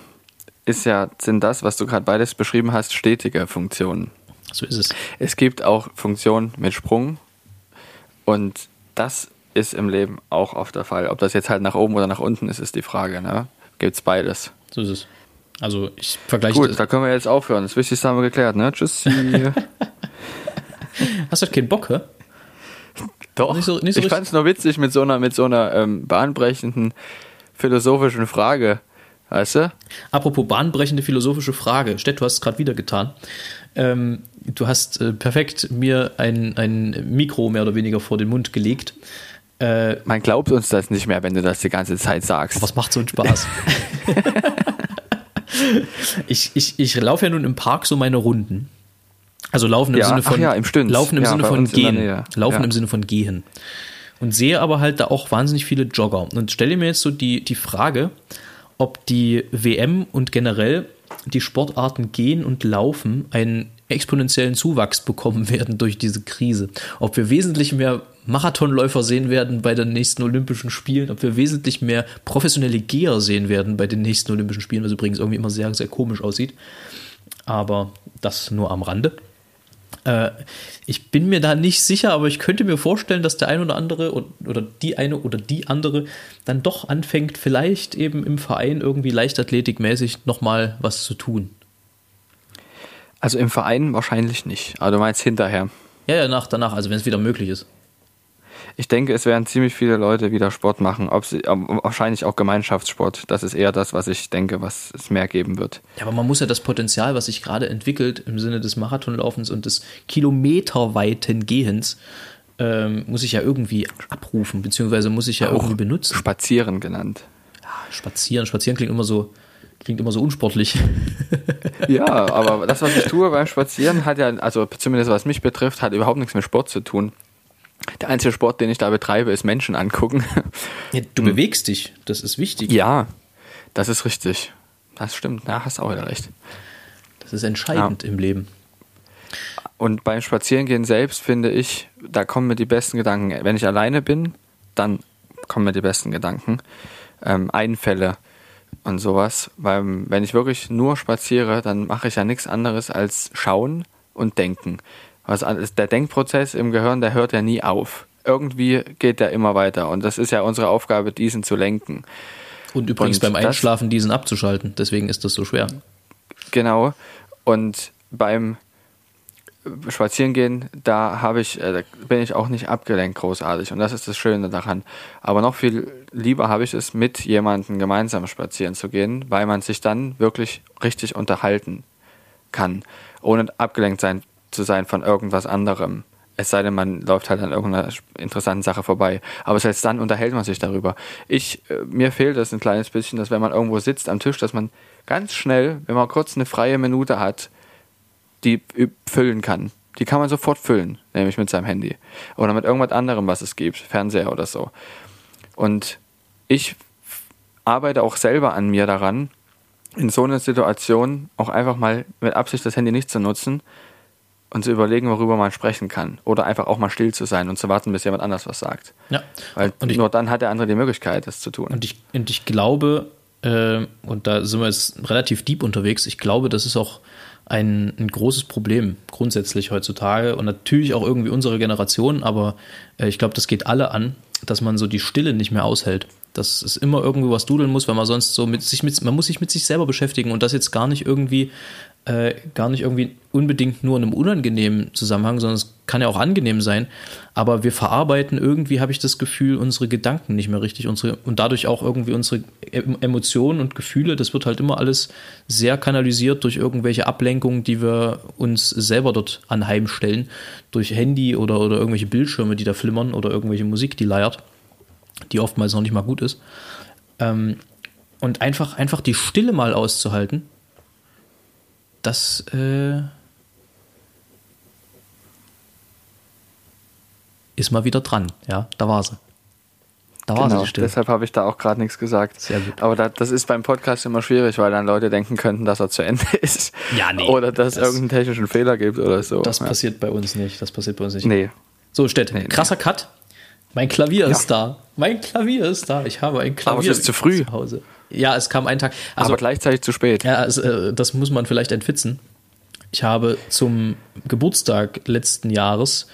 ist ja, sind das, was du gerade beides beschrieben hast, stetige Funktionen. So ist es. Es gibt auch Funktionen mit Sprung und das ist im Leben auch oft der Fall. Ob das jetzt halt nach oben oder nach unten ist, ist die Frage. Ne? Gibt es beides. So ist es. Also ich vergleiche Gut, da können wir jetzt aufhören. Das Wichtigste haben wir geklärt, ne? Tschüssi. [laughs] [laughs] Hast du keinen Bock, hä? Doch. Nicht so- nicht so ich fand es nur witzig mit so einer, mit so einer ähm, bahnbrechenden philosophischen Frage. Weißt du? Apropos bahnbrechende philosophische Frage. Stett, du hast es gerade wieder getan. Ähm, du hast äh, perfekt mir ein, ein Mikro mehr oder weniger vor den Mund gelegt. Äh, Man glaubt uns das nicht mehr, wenn du das die ganze Zeit sagst. was macht so einen Spaß? [laughs] [laughs] ich, ich, ich laufe ja nun im Park so meine Runden. Also laufen im Ja, Sinne von ja, im laufen im Ja, Sinne von gehen. Laufen im Sinne von gehen. Und sehe aber halt da auch wahnsinnig viele Jogger. Und stelle mir jetzt so die, die Frage, ob die WM und generell die Sportarten Gehen und Laufen einen exponentiellen Zuwachs bekommen [laughs] werden durch diese Krise. Ob wir wesentlich mehr Marathonläufer sehen werden bei den nächsten Olympischen Spielen, ob wir wesentlich mehr professionelle Geher sehen werden bei den nächsten Olympischen Spielen, was übrigens irgendwie immer sehr, sehr komisch aussieht. Aber das nur am Rande. Äh, ich bin mir da nicht sicher, aber ich könnte mir vorstellen, dass der ein oder andere oder, oder die eine oder die andere dann doch anfängt, vielleicht eben im Verein irgendwie leichtathletikmäßig nochmal was zu tun. Also im Verein wahrscheinlich nicht. Aber du meinst hinterher. Ja, ja, nach, danach, also wenn es wieder möglich ist. Ich denke, es werden ziemlich viele Leute wieder Sport machen. Ob sie, wahrscheinlich auch Gemeinschaftssport. Das ist eher das, was ich denke, was es mehr geben wird. Ja, aber man muss ja das Potenzial, was sich gerade entwickelt im Sinne des Marathonlaufens und des kilometerweiten Gehens, ähm, muss ich ja irgendwie abrufen, beziehungsweise muss ich ja irgendwie benutzen. Spazieren genannt. Spazieren, spazieren klingt immer so, klingt immer so unsportlich. [laughs] Ja, aber das, was ich tue beim Spazieren, hat ja, also zumindest was mich betrifft, hat überhaupt nichts mit Sport zu tun. Der einzige Sport, den ich da betreibe, ist Menschen angucken. [laughs] Ja, du bewegst dich, das ist wichtig. Ja, das ist richtig. Das stimmt, ja, hast auch wieder recht. Das ist entscheidend im Leben. Und beim Spazierengehen selbst finde ich, da kommen mir die besten Gedanken. Wenn ich alleine bin, dann kommen mir die besten Gedanken. Ähm, Einfälle und sowas. Weil wenn ich wirklich nur spaziere, dann mache ich ja nichts anderes als schauen und denken. Was, an- der Denkprozess im Gehirn, der hört ja nie auf. Irgendwie geht der immer weiter. Und das ist ja unsere Aufgabe, diesen zu lenken. Und übrigens Und beim das- Einschlafen diesen abzuschalten. Deswegen ist das so schwer. Genau. Und beim Spazierengehen, da habe ich, äh, da bin ich auch nicht abgelenkt großartig. Und das ist das Schöne daran. Aber noch viel lieber habe ich es, mit jemandem gemeinsam spazieren zu gehen, weil man sich dann wirklich richtig unterhalten kann, ohne abgelenkt sein, zu sein von irgendwas anderem. Es sei denn, man läuft halt an irgendeiner interessanten Sache vorbei. Aber selbst dann unterhält man sich darüber. Ich, äh, mir fehlt es ein kleines bisschen, dass wenn man irgendwo sitzt am Tisch, dass man ganz schnell, wenn man kurz eine freie Minute hat, die füllen kann. Die kann man sofort füllen, nämlich mit seinem Handy. Oder mit irgendwas anderem, was es gibt, Fernseher oder so. Und ich arbeite auch selber an mir daran, in so einer Situation auch einfach mal mit Absicht das Handy nicht zu nutzen und zu überlegen, worüber man sprechen kann. Oder einfach auch mal still zu sein und zu warten, bis jemand anders was sagt. Ja. Weil Und ich, nur dann hat der andere die Möglichkeit, das zu tun. und ich, und ich glaube, äh, und da sind wir jetzt relativ deep unterwegs, ich glaube, das ist auch ein, ein großes Problem grundsätzlich heutzutage und natürlich auch irgendwie unsere Generation, aber äh, ich glaube, das geht alle an, dass man so die Stille nicht mehr aushält. Dass es immer irgendwo was dudeln muss, weil man sonst so mit sich mit, man muss sich mit sich selber beschäftigen und das jetzt gar nicht irgendwie, äh, gar nicht irgendwie unbedingt nur in einem unangenehmen Zusammenhang, sondern es kann ja auch angenehm sein. Aber wir verarbeiten irgendwie, habe ich das Gefühl, unsere Gedanken nicht mehr richtig, unsere und dadurch auch irgendwie unsere Em- Emotionen und Gefühle. Das wird halt immer alles sehr kanalisiert durch irgendwelche Ablenkungen, die wir uns selber dort anheimstellen, durch Handy oder, oder irgendwelche Bildschirme, die da flimmern oder irgendwelche Musik, die leiert, die oftmals noch nicht mal gut ist. Ähm, und einfach, einfach die Stille mal auszuhalten, das äh, ist mal wieder dran. Ja, da war sie. Da war Genau, sie die Stille. deshalb habe ich da auch gerade nichts gesagt. Sehr gut. Aber da, das ist beim Podcast immer schwierig, weil dann Leute denken könnten, dass er zu Ende [laughs] ist. Ja, nee. Oder dass es Das- irgendeinen technischen Fehler gibt oder so. Das ja. passiert bei uns nicht. Das passiert bei uns nicht. Nee. So, Stett, Nee, nee. krasser Cut. Mein Klavier ist da. Mein Klavier ist da. Ich habe ein Klavier Aber es ist zu früh. zu Hause. Ja, es kam ein Tag. Also, aber gleichzeitig zu spät. ja, es, äh, das muss man vielleicht entfitzen. Ich habe zum Geburtstag letzten Jahres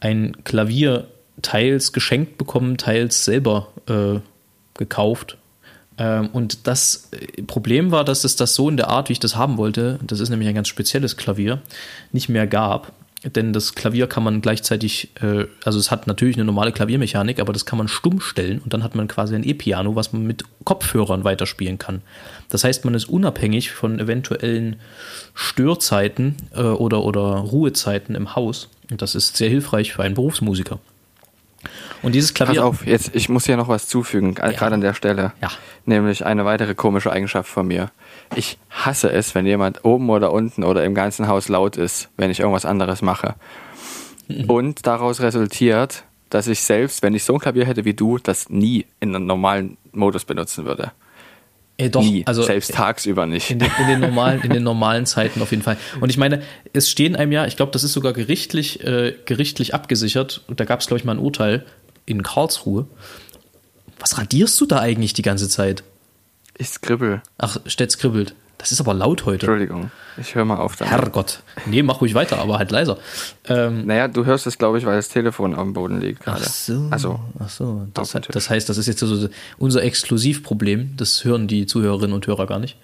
ein Klavier teils geschenkt bekommen, teils selber äh, gekauft. Ähm, und das äh, Problem war, dass es das so in der Art, wie ich das haben wollte, das ist nämlich ein ganz spezielles Klavier, nicht mehr gab. Denn das Klavier kann man gleichzeitig, äh, also es hat natürlich eine normale Klaviermechanik, aber das kann man stumm stellen und dann hat man quasi ein E-Piano, was man mit Kopfhörern weiterspielen kann. Das heißt, man ist unabhängig von eventuellen Störzeiten äh, oder, oder Ruhezeiten im Haus. Und das ist sehr hilfreich für einen Berufsmusiker. Und dieses Pass Klavier. auf, jetzt, ich muss hier noch was zufügen, äh, gerade an der Stelle. Ja. Nämlich eine weitere komische Eigenschaft von mir. Ich hasse es, wenn jemand oben oder unten oder im ganzen Haus laut ist, wenn ich irgendwas anderes mache. Mhm. Und daraus resultiert, dass ich selbst, wenn ich so ein Klavier hätte wie du, das nie in einem normalen Modus benutzen würde. Äh, doch, nie. also selbst tagsüber nicht. In den, in, den normalen, in den [laughs] normalen Zeiten auf jeden Fall. Und ich meine, es stehen einem ja, ich glaube, das ist sogar gerichtlich, äh, gerichtlich abgesichert. Und da gab es, glaube ich, mal ein Urteil in Karlsruhe. Was radierst du da eigentlich die ganze Zeit? Ich skribbel. Ach, Stets kribbelt. Das ist aber laut heute. Entschuldigung. Ich höre mal auf damit. Herrgott. Nee, mach ruhig weiter, aber halt leiser. Ähm, Naja, du hörst es, glaube ich, weil das Telefon am Boden liegt gerade. ach so. Also, ach so. Das, das heißt, das ist jetzt so unser Exklusivproblem. Das hören die Zuhörerinnen und Hörer gar nicht.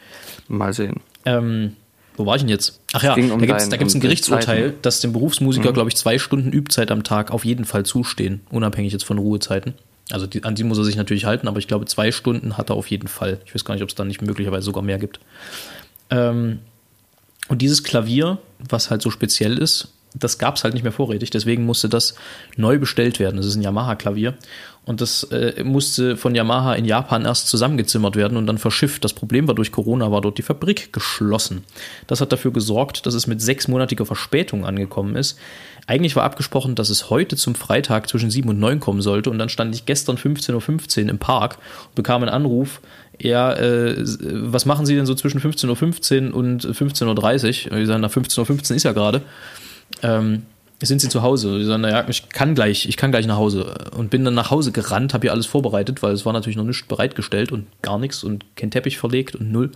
mal sehen. Ähm, wo war ich denn jetzt? Ach ja, um da gibt es ein um die Gerichtsurteil. Mhm. dass dem Berufsmusiker, glaube ich, zwei Stunden Übzeit am Tag auf jeden Fall zustehen, unabhängig jetzt von Ruhezeiten. Also die, an die muss er sich natürlich halten, aber ich glaube, zwei Stunden hat er auf jeden Fall. Ich weiß gar nicht, ob es dann nicht möglicherweise sogar mehr gibt. Ähm, und dieses Klavier, was halt so speziell ist, das gab es halt nicht mehr vorrätig, deswegen musste das neu bestellt werden. Das ist ein Yamaha-Klavier und das äh, musste von Yamaha in Japan erst zusammengezimmert werden und dann verschifft. Das Problem war, durch Corona war dort die Fabrik geschlossen. Das hat dafür gesorgt, dass es mit sechsmonatiger Verspätung angekommen ist. Eigentlich war abgesprochen, dass es heute zum Freitag zwischen 7 und 9 kommen sollte und dann stand ich gestern 15.15 Uhr im Park und bekam einen Anruf, ja, äh, was machen Sie denn so zwischen 15.15 Uhr und 15.30 Uhr? Und ich sage, na, 15.15 Uhr ist ja gerade. Ähm, sind Sie zu Hause? Die sagen, naja, ich kann gleich, ich kann gleich nach Hause. Und bin dann nach Hause gerannt, habe hier alles vorbereitet, weil es war natürlich noch nicht bereitgestellt und gar nichts und kein Teppich verlegt und null.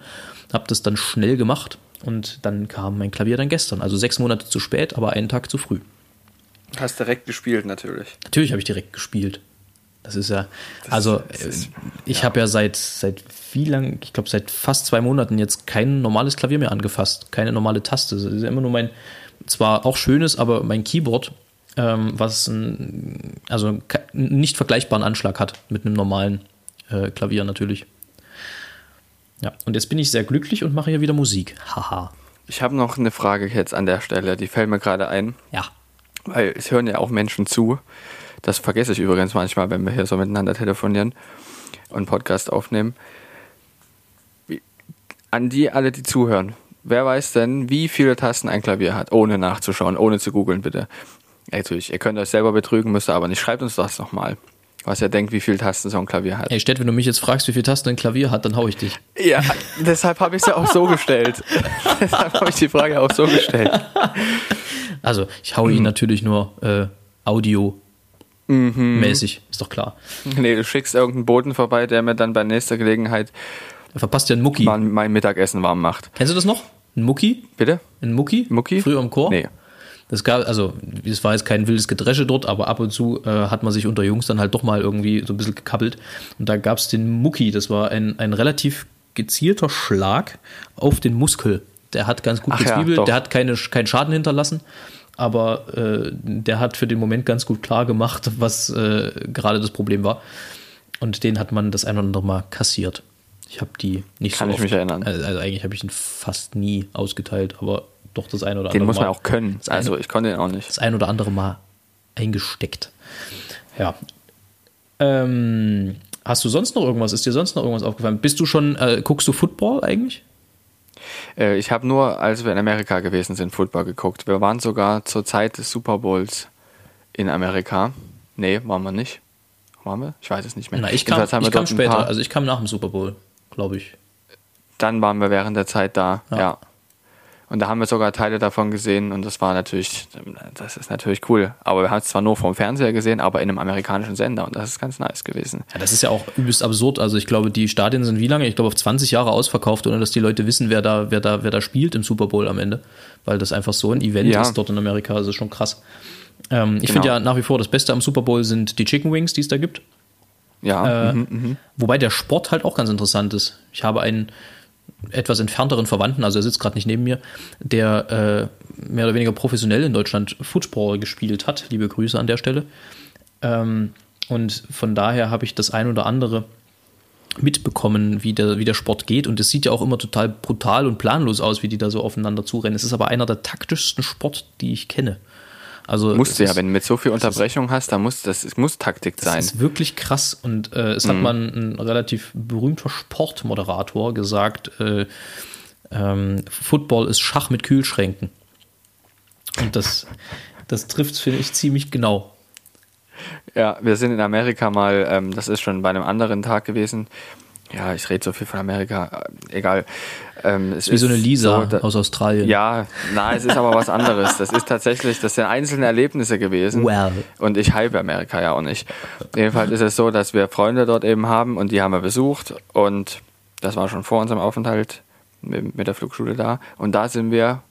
Habe das dann schnell gemacht und dann kam mein Klavier dann gestern. Also sechs Monate zu spät, aber einen Tag zu früh. Hast direkt gespielt, natürlich. Natürlich habe ich direkt gespielt. Das ist ja, also das ist- äh, ich habe ja seit seit wie lang, ich glaube seit fast zwei Monaten jetzt kein normales Klavier mehr angefasst, keine normale Taste. Das ist immer nur mein, zwar auch schönes, aber mein Keyboard, ähm, was ein, also einen nicht vergleichbaren Anschlag hat mit einem normalen äh, Klavier natürlich. Ja, und jetzt bin ich sehr glücklich und mache hier wieder Musik. Haha. Ich habe noch eine Frage jetzt an der Stelle, die fällt mir gerade ein, Ja. weil es hören ja auch Menschen zu. Das vergesse ich übrigens manchmal, wenn wir hier so miteinander telefonieren und Podcast aufnehmen. Wie- An die alle, die zuhören, wer weiß denn, wie viele Tasten ein Klavier hat, ohne nachzuschauen, ohne zu googeln, bitte. Natürlich, ihr könnt euch selber betrügen, müsst ihr aber nicht. Schreibt uns das noch mal, was ihr denkt, wie viele Tasten so ein Klavier hat. Ey, Stett, wenn du mich jetzt fragst, wie viele Tasten ein Klavier hat, dann hau ich dich. Ja, deshalb habe ich es ja auch so gestellt. [laughs] deshalb habe ich die Frage auch so gestellt. Also, ich haue ihn natürlich nur äh, Audio mäßig, ist doch klar. Nee, du schickst irgendeinen Boten vorbei, der mir dann bei nächster Gelegenheit Er verpasst ja einen Mucki. mal mein Mittagessen warm macht. Kennst du das noch? Ein Mucki? Bitte? Ein Mucki? Mucki? Früher im Chor? Nee. Das gab, also, es war jetzt kein wildes Gedresche dort, aber ab und zu äh, hat man sich unter Jungs dann halt doch mal irgendwie so ein bisschen gekabbelt. Und da gab es den Mucki, das war ein, ein relativ gezielter Schlag auf den Muskel. Der hat ganz gut Ach ja, gezwiebelt, doch. der hat keine, keinen Schaden hinterlassen, aber äh, der hat für den Moment ganz gut klar gemacht, was äh, gerade das Problem war. Und den hat man das ein oder andere Mal kassiert. Ich habe die nicht Kann so ich mich erinnern. Also, also eigentlich habe ich ihn fast nie ausgeteilt, aber doch das ein oder andere Den muss man Mal auch können. Eine- Also ich konnte den auch nicht. das ein oder andere Mal eingesteckt. Ja. Ähm, hast du sonst noch irgendwas? Ist dir sonst noch irgendwas aufgefallen? Bist du schon, äh, guckst du Football eigentlich? Äh, ich habe nur, als wir in Amerika gewesen sind, Football geguckt. Wir waren sogar zur Zeit des Super Bowls in Amerika. Nee, waren wir nicht. Waren wir? Ich weiß es nicht mehr. Na, ich kam, ich kam später. Also ich kam nach dem Super Bowl, glaube ich. dann waren wir während der Zeit da, Ja. ja. Und da haben wir sogar Teile davon gesehen und das war natürlich, das ist natürlich cool. Aber wir haben es zwar nur vom Fernseher gesehen, aber in einem amerikanischen Sender und das ist ganz nice gewesen. Ja, das ist ja auch übelst absurd. Also ich glaube, die Stadien sind wie lange? Ich glaube auf 20 Jahre ausverkauft, ohne dass die Leute wissen, wer da, wer da, wer da spielt im Super Bowl am Ende. Weil das einfach so ein Event ja. ist dort in Amerika. Das ist schon krass. Ähm, ich genau. finde ja nach wie vor das Beste am Super Bowl sind die Chicken Wings, die es da gibt. Ja. Äh, mhm, mhm. wobei der Sport halt auch ganz interessant ist. Ich habe einen etwas entfernteren Verwandten, also er sitzt gerade nicht neben mir, der äh, mehr oder weniger professionell in Deutschland Football gespielt hat. Liebe Grüße an der Stelle. Ähm, und von daher habe ich das ein oder andere mitbekommen, wie der, wie der Sport geht. Und es sieht ja auch immer total brutal und planlos aus, wie die da so aufeinander zurennen. Es ist aber einer der taktischsten Sport, die ich kenne. Also musst du ja, wenn du mit so viel Unterbrechung hast, dann muss das es muss Taktik das sein. Das ist wirklich krass und äh, es mhm. hat mal ein, relativ berühmter Sportmoderator gesagt, äh, ähm, Football ist Schach mit Kühlschränken. Und das, das trifft finde ich ziemlich genau. Ja, wir sind in Amerika mal, ähm, das ist schon bei einem anderen Tag gewesen, ja, ich rede so viel von Amerika, äh, egal. Ähm, es ist wie so eine Lisa so, aus Australien. Ja, nein, es ist aber was anderes. Das ist tatsächlich, das sind einzelne Erlebnisse gewesen. Well. Und ich hype Amerika ja auch nicht. Jedenfalls ist es so, dass wir Freunde dort eben haben und die haben wir besucht und das war schon vor unserem Aufenthalt mit, mit der Flugschule da. Und da sind wir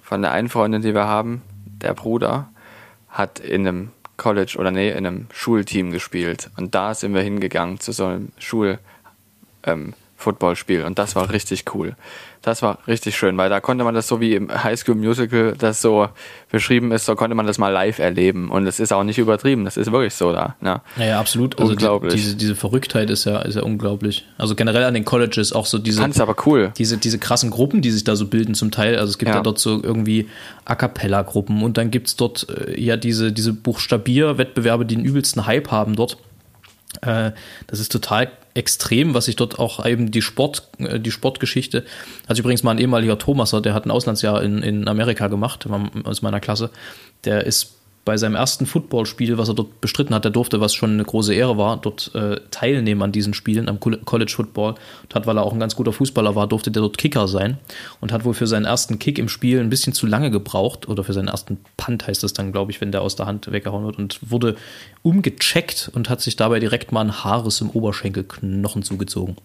von der einen Freundin, die wir haben, der Bruder, hat in einem College oder nee, in einem Schulteam gespielt. Und da sind wir hingegangen zu so einem Schul- ähm, Footballspiel und das war richtig cool. Das war richtig schön, weil da konnte man das so wie im High School Musical, das so beschrieben ist, so konnte man das mal live erleben und es ist auch nicht übertrieben, das ist wirklich so da. Ne? Ja, ja absolut. Also unglaublich. Die, diese, diese Verrücktheit ist ja, ist ja unglaublich. Also generell an den Colleges auch so diese. Fand's aber cool. Diese, diese krassen Gruppen, die sich da so bilden zum Teil. Also es gibt ja, ja dort so irgendwie A Cappella-Gruppen und dann gibt es dort äh, ja diese, diese Buchstabier-Wettbewerbe, die den übelsten Hype haben dort. Äh, das ist total extrem, was sich dort auch eben die Sport, äh, die Sportgeschichte, hat übrigens mal ein ehemaliger Thomaser, der hat ein Auslandsjahr in, in Amerika gemacht, aus meiner Klasse, der ist bei seinem ersten Footballspiel, was er dort bestritten hat, der durfte, was schon eine große Ehre war, dort äh, teilnehmen an diesen Spielen am College Football und hat, weil er auch ein ganz guter Fußballer war, durfte der dort Kicker sein und hat wohl für seinen ersten Kick im Spiel ein bisschen zu lange gebraucht oder für seinen ersten Punt heißt das dann, glaube ich, wenn der aus der Hand weggehauen wird und wurde umgecheckt und hat sich dabei direkt mal ein Haares im Oberschenkelknochen zugezogen.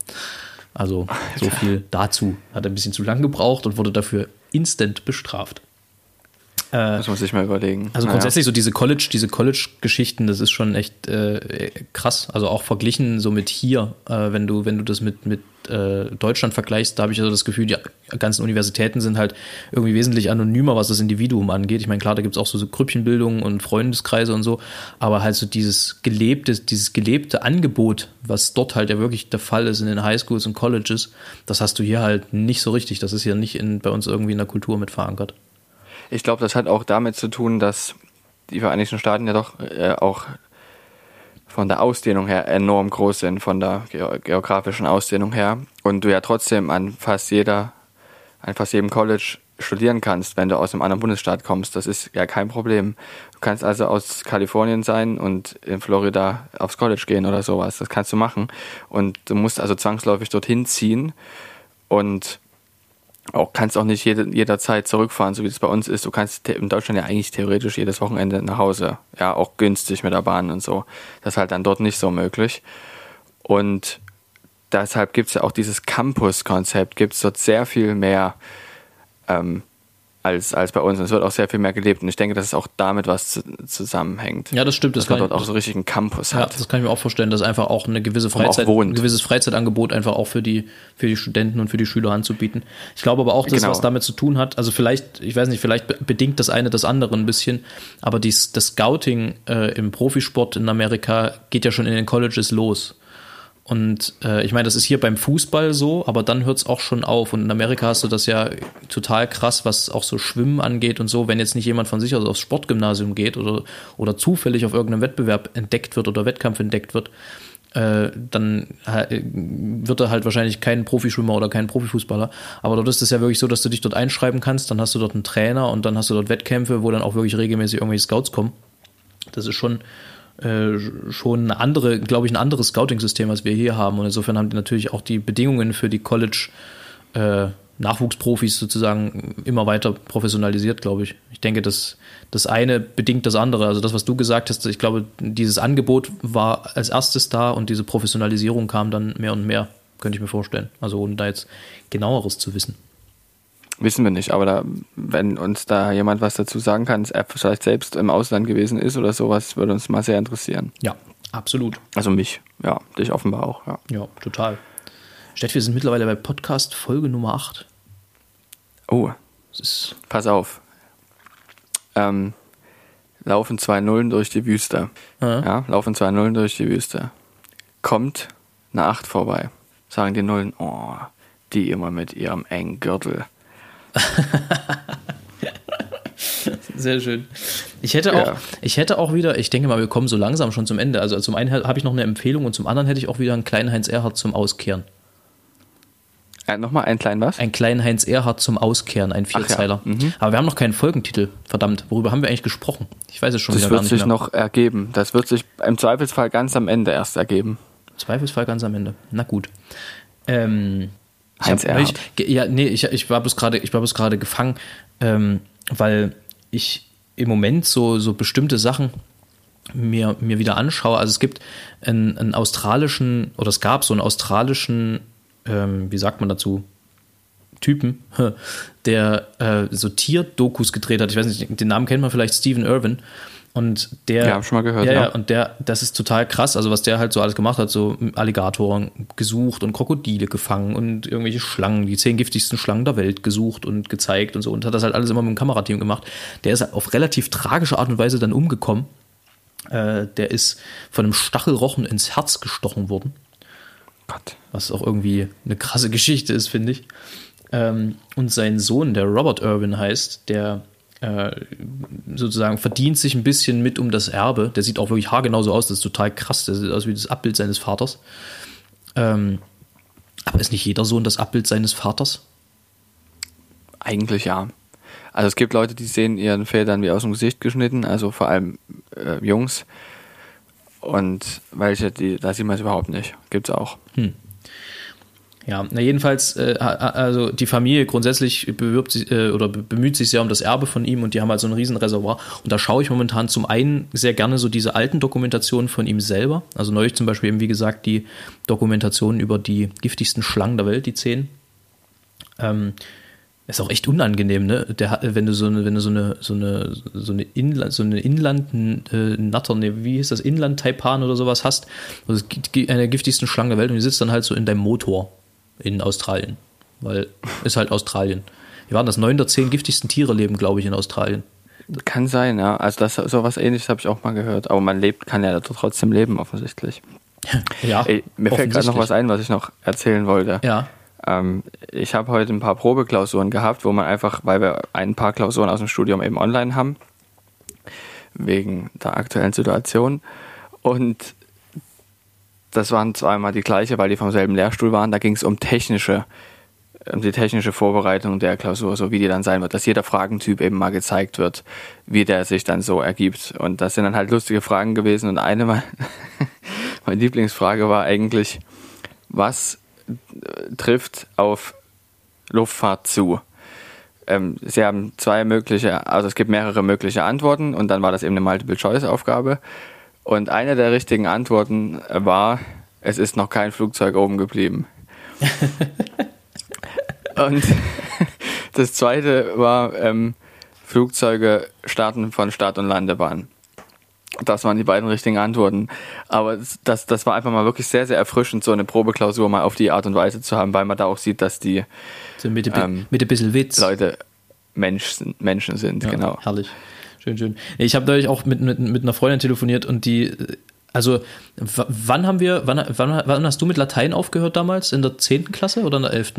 Also so viel dazu. Hat ein bisschen zu lang gebraucht und wurde dafür instant bestraft. Äh, das muss ich mal überlegen. Also grundsätzlich naja. so diese College, diese College-Geschichten, das ist schon echt äh, krass. Also auch verglichen so mit hier, äh, wenn du, wenn du das mit, mit äh, Deutschland vergleichst, da habe ich also das Gefühl, die ganzen Universitäten sind halt irgendwie wesentlich anonymer, was das Individuum angeht. Ich meine, klar, da gibt es auch so, so Grüppchenbildungen und Freundeskreise und so, aber halt so dieses gelebte, dieses gelebte Angebot, was dort halt ja wirklich der Fall ist in den Highschools und Colleges, das hast du hier halt nicht so richtig. Das ist ja nicht in, bei uns irgendwie in der Kultur mit verankert. Ich glaube, das hat auch damit zu tun, dass die Vereinigten Staaten ja doch äh, auch von der Ausdehnung her enorm groß sind, von der geografischen Ausdehnung her. Und du ja trotzdem an fast jeder, an fast jedem College studieren kannst, wenn du aus einem anderen Bundesstaat kommst. Das ist ja kein Problem. Du kannst also aus Kalifornien sein und in Florida aufs College gehen oder sowas. Das kannst du machen. Und du musst also zwangsläufig dorthin ziehen. Und auch kannst auch nicht jede, jederzeit zurückfahren, so wie es bei uns ist. Du kannst in Deutschland ja eigentlich theoretisch jedes Wochenende nach Hause. Ja, auch günstig mit der Bahn und so. Das ist halt dann dort nicht so möglich. Und deshalb gibt es ja auch dieses Campus-Konzept, gibt es dort sehr viel mehr ähm, als, als bei uns. Und es wird auch sehr viel mehr gelebt. Und ich denke, dass es auch damit was zu, zusammenhängt. Ja, das stimmt. Das dass man dort auch so richtig einen Campus ja, hat. Das kann ich mir auch vorstellen, dass einfach auch eine gewisse Freizeit, ein gewisses Freizeitangebot einfach auch für die, für die Studenten und für die Schüler anzubieten. Ich glaube aber auch, dass genau. was damit zu tun hat. Also vielleicht, ich weiß nicht, vielleicht bedingt das eine das andere ein bisschen. Aber dies, das Scouting äh, im Profisport in Amerika geht ja schon in den Colleges los. Und äh, ich meine, das ist hier beim Fußball so, aber dann hört es auch schon auf. Und in Amerika hast du das ja total krass, was auch so Schwimmen angeht und so. Wenn jetzt nicht jemand von sich aus aufs Sportgymnasium geht oder, oder zufällig auf irgendeinem Wettbewerb entdeckt wird oder Wettkampf entdeckt wird, äh, dann äh, wird er halt wahrscheinlich kein Profischwimmer oder kein Profifußballer. Aber dort ist es ja wirklich so, dass du dich dort einschreiben kannst, dann hast du dort einen Trainer und dann hast du dort Wettkämpfe, wo dann auch wirklich regelmäßig irgendwelche Scouts kommen. Das ist schon äh, schon eine andere, glaube ich, ein anderes Scouting-System, als wir hier haben. Und insofern haben die natürlich auch die Bedingungen für die College, äh, Nachwuchsprofis sozusagen immer weiter professionalisiert, glaube ich. Ich denke, dass das eine bedingt das andere. Also das, was du gesagt hast, ich glaube, dieses Angebot war als erstes da und diese Professionalisierung kam dann mehr und mehr, könnte ich mir vorstellen. Also ohne da jetzt genaueres zu wissen. Wissen wir nicht, aber da, wenn uns da jemand was dazu sagen kann, dass er vielleicht selbst im Ausland gewesen ist oder sowas, würde uns mal sehr interessieren. Ja, absolut. Also mich, ja, dich offenbar auch, ja. Ja, total. Stett, wir sind mittlerweile bei Podcast Folge Nummer 8. Oh, pass auf. Ähm, laufen zwei Nullen durch die Wüste. Ja. Ja, laufen zwei Nullen durch die Wüste. Kommt eine Acht vorbei. Sagen die Nullen, oh, die immer mit ihrem engen Gürtel. [laughs] Sehr schön. Ich hätte Ja. auch, ich hätte auch wieder, ich denke mal, wir kommen so langsam schon zum Ende. Also zum einen habe ich noch eine Empfehlung und zum anderen hätte ich auch wieder einen kleinen Heinz Erhardt zum Auskehren. Äh, Nochmal einen kleinen was? Einen kleinen Heinz Erhardt zum Auskehren, ein Vierzeiler. Mhm. Aber wir haben noch keinen Folgentitel. Verdammt, worüber haben wir eigentlich gesprochen? Ich weiß es schon Das wieder gar wird nicht sich mehr. noch ergeben. Das wird sich im Zweifelsfall ganz am Ende erst ergeben. Zweifelsfall ganz am Ende. Na gut. Ähm, ich Heinz hab neulich- Erhardt. ge- Ja, nee, ich, ich war bloß gerade, ich war bloß gerade gefangen, ähm, weil ich im Moment so, so bestimmte Sachen mir, mir wieder anschaue. Also es gibt einen, einen australischen, oder es gab so einen australischen, ähm, wie sagt man dazu, Typen, [laughs] der äh, so Tierdokus gedreht hat. Ich weiß nicht, den Namen kennt man vielleicht, Stephen Irwin. Und der, Ja, hab schon mal gehört, Ja, ja, und der, das ist total krass. Also was der halt so alles gemacht hat, so Alligatoren gesucht und Krokodile gefangen und irgendwelche Schlangen, die zehn giftigsten Schlangen der Welt gesucht und gezeigt und so und hat das halt alles immer mit dem Kamerateam gemacht. Der ist auf relativ tragische Art und Weise dann umgekommen. Äh, der ist von einem Stachelrochen ins Herz gestochen worden Gott. was auch irgendwie eine krasse [laughs] Geschichte ist, finde ich. Ähm, und sein Sohn, der Robert Irwin heißt, der äh, sozusagen verdient sich ein bisschen mit um das Erbe. Der sieht auch wirklich haargenau so aus, das ist total krass, der sieht aus wie das Abbild seines Vaters. Ähm, aber ist nicht jeder Sohn das Abbild seines Vaters? Eigentlich ja. Also es gibt Leute, die sehen ihren Vätern wie aus dem Gesicht geschnitten, also vor allem äh, Jungs. Und welche, die, da sieht man es überhaupt nicht. Gibt's auch. Ja, na jedenfalls, äh, also die Familie grundsätzlich bewirbt sich äh, oder be- bemüht sich sehr um das Erbe von ihm und die haben halt so ein Riesenreservoir. Und da schaue ich momentan zum einen sehr gerne so diese alten Dokumentationen von ihm selber. Also neulich zum Beispiel eben, wie gesagt, die Dokumentation über die giftigsten Schlangen der Welt, die zehn. Ähm, ist auch echt unangenehm, ne? Der, wenn du so eine, wenn du so eine, so eine, so eine Inland, so eine Inland, äh, ne, wie hieß das, Inland-Taipan oder sowas hast, also eine der giftigsten Schlangen der Welt und die sitzt dann halt so in deinem Motor in Australien. Weil ist halt Australien. Wie waren das? Neun der zehn giftigsten Tiere leben, glaube ich, in Australien. Kann sein, ja. Also das sowas ähnliches habe ich auch mal gehört. Aber man lebt, kann ja trotzdem leben, offensichtlich. [laughs] Ja, Ey, mir fällt gerade noch was ein, was ich noch erzählen wollte. Ja, Ähm, ich habe heute ein paar Probeklausuren gehabt, wo man einfach, weil wir ein paar Klausuren aus dem Studium eben online haben, wegen der aktuellen Situation. Und das waren zweimal die gleiche, weil die vom selben Lehrstuhl waren. Da ging es um technische, um die technische Vorbereitung der Klausur, so wie die dann sein wird, dass jeder Fragentyp eben mal gezeigt wird, wie der sich dann so ergibt. Und das sind dann halt lustige Fragen gewesen. Und eine, mein- [laughs] meine Lieblingsfrage war eigentlich, was äh, trifft auf Luftfahrt zu? Ähm, sie haben zwei mögliche, also es gibt mehrere mögliche Antworten und dann war das eben eine Multiple-Choice-Aufgabe. Und eine der richtigen Antworten war, es ist noch kein Flugzeug oben geblieben. [laughs] und [laughs] das zweite war, ähm, Flugzeuge starten von Start- und Landebahn. Das waren die beiden richtigen Antworten. Aber das, das war einfach mal wirklich sehr, sehr erfrischend, so eine Probeklausur mal auf die Art und Weise zu haben, weil man da auch sieht, dass die so mit, Ähm, mit ein bisschen Witz. Leute Mensch Menschen sind. Ja, genau. Herrlich. Schön, schön. Ich habe neulich auch mit, mit, mit einer Freundin telefoniert und die, also wann haben wir, wann, wann, wann hast du mit Latein aufgehört damals? In der 10. Klasse oder in der 11.?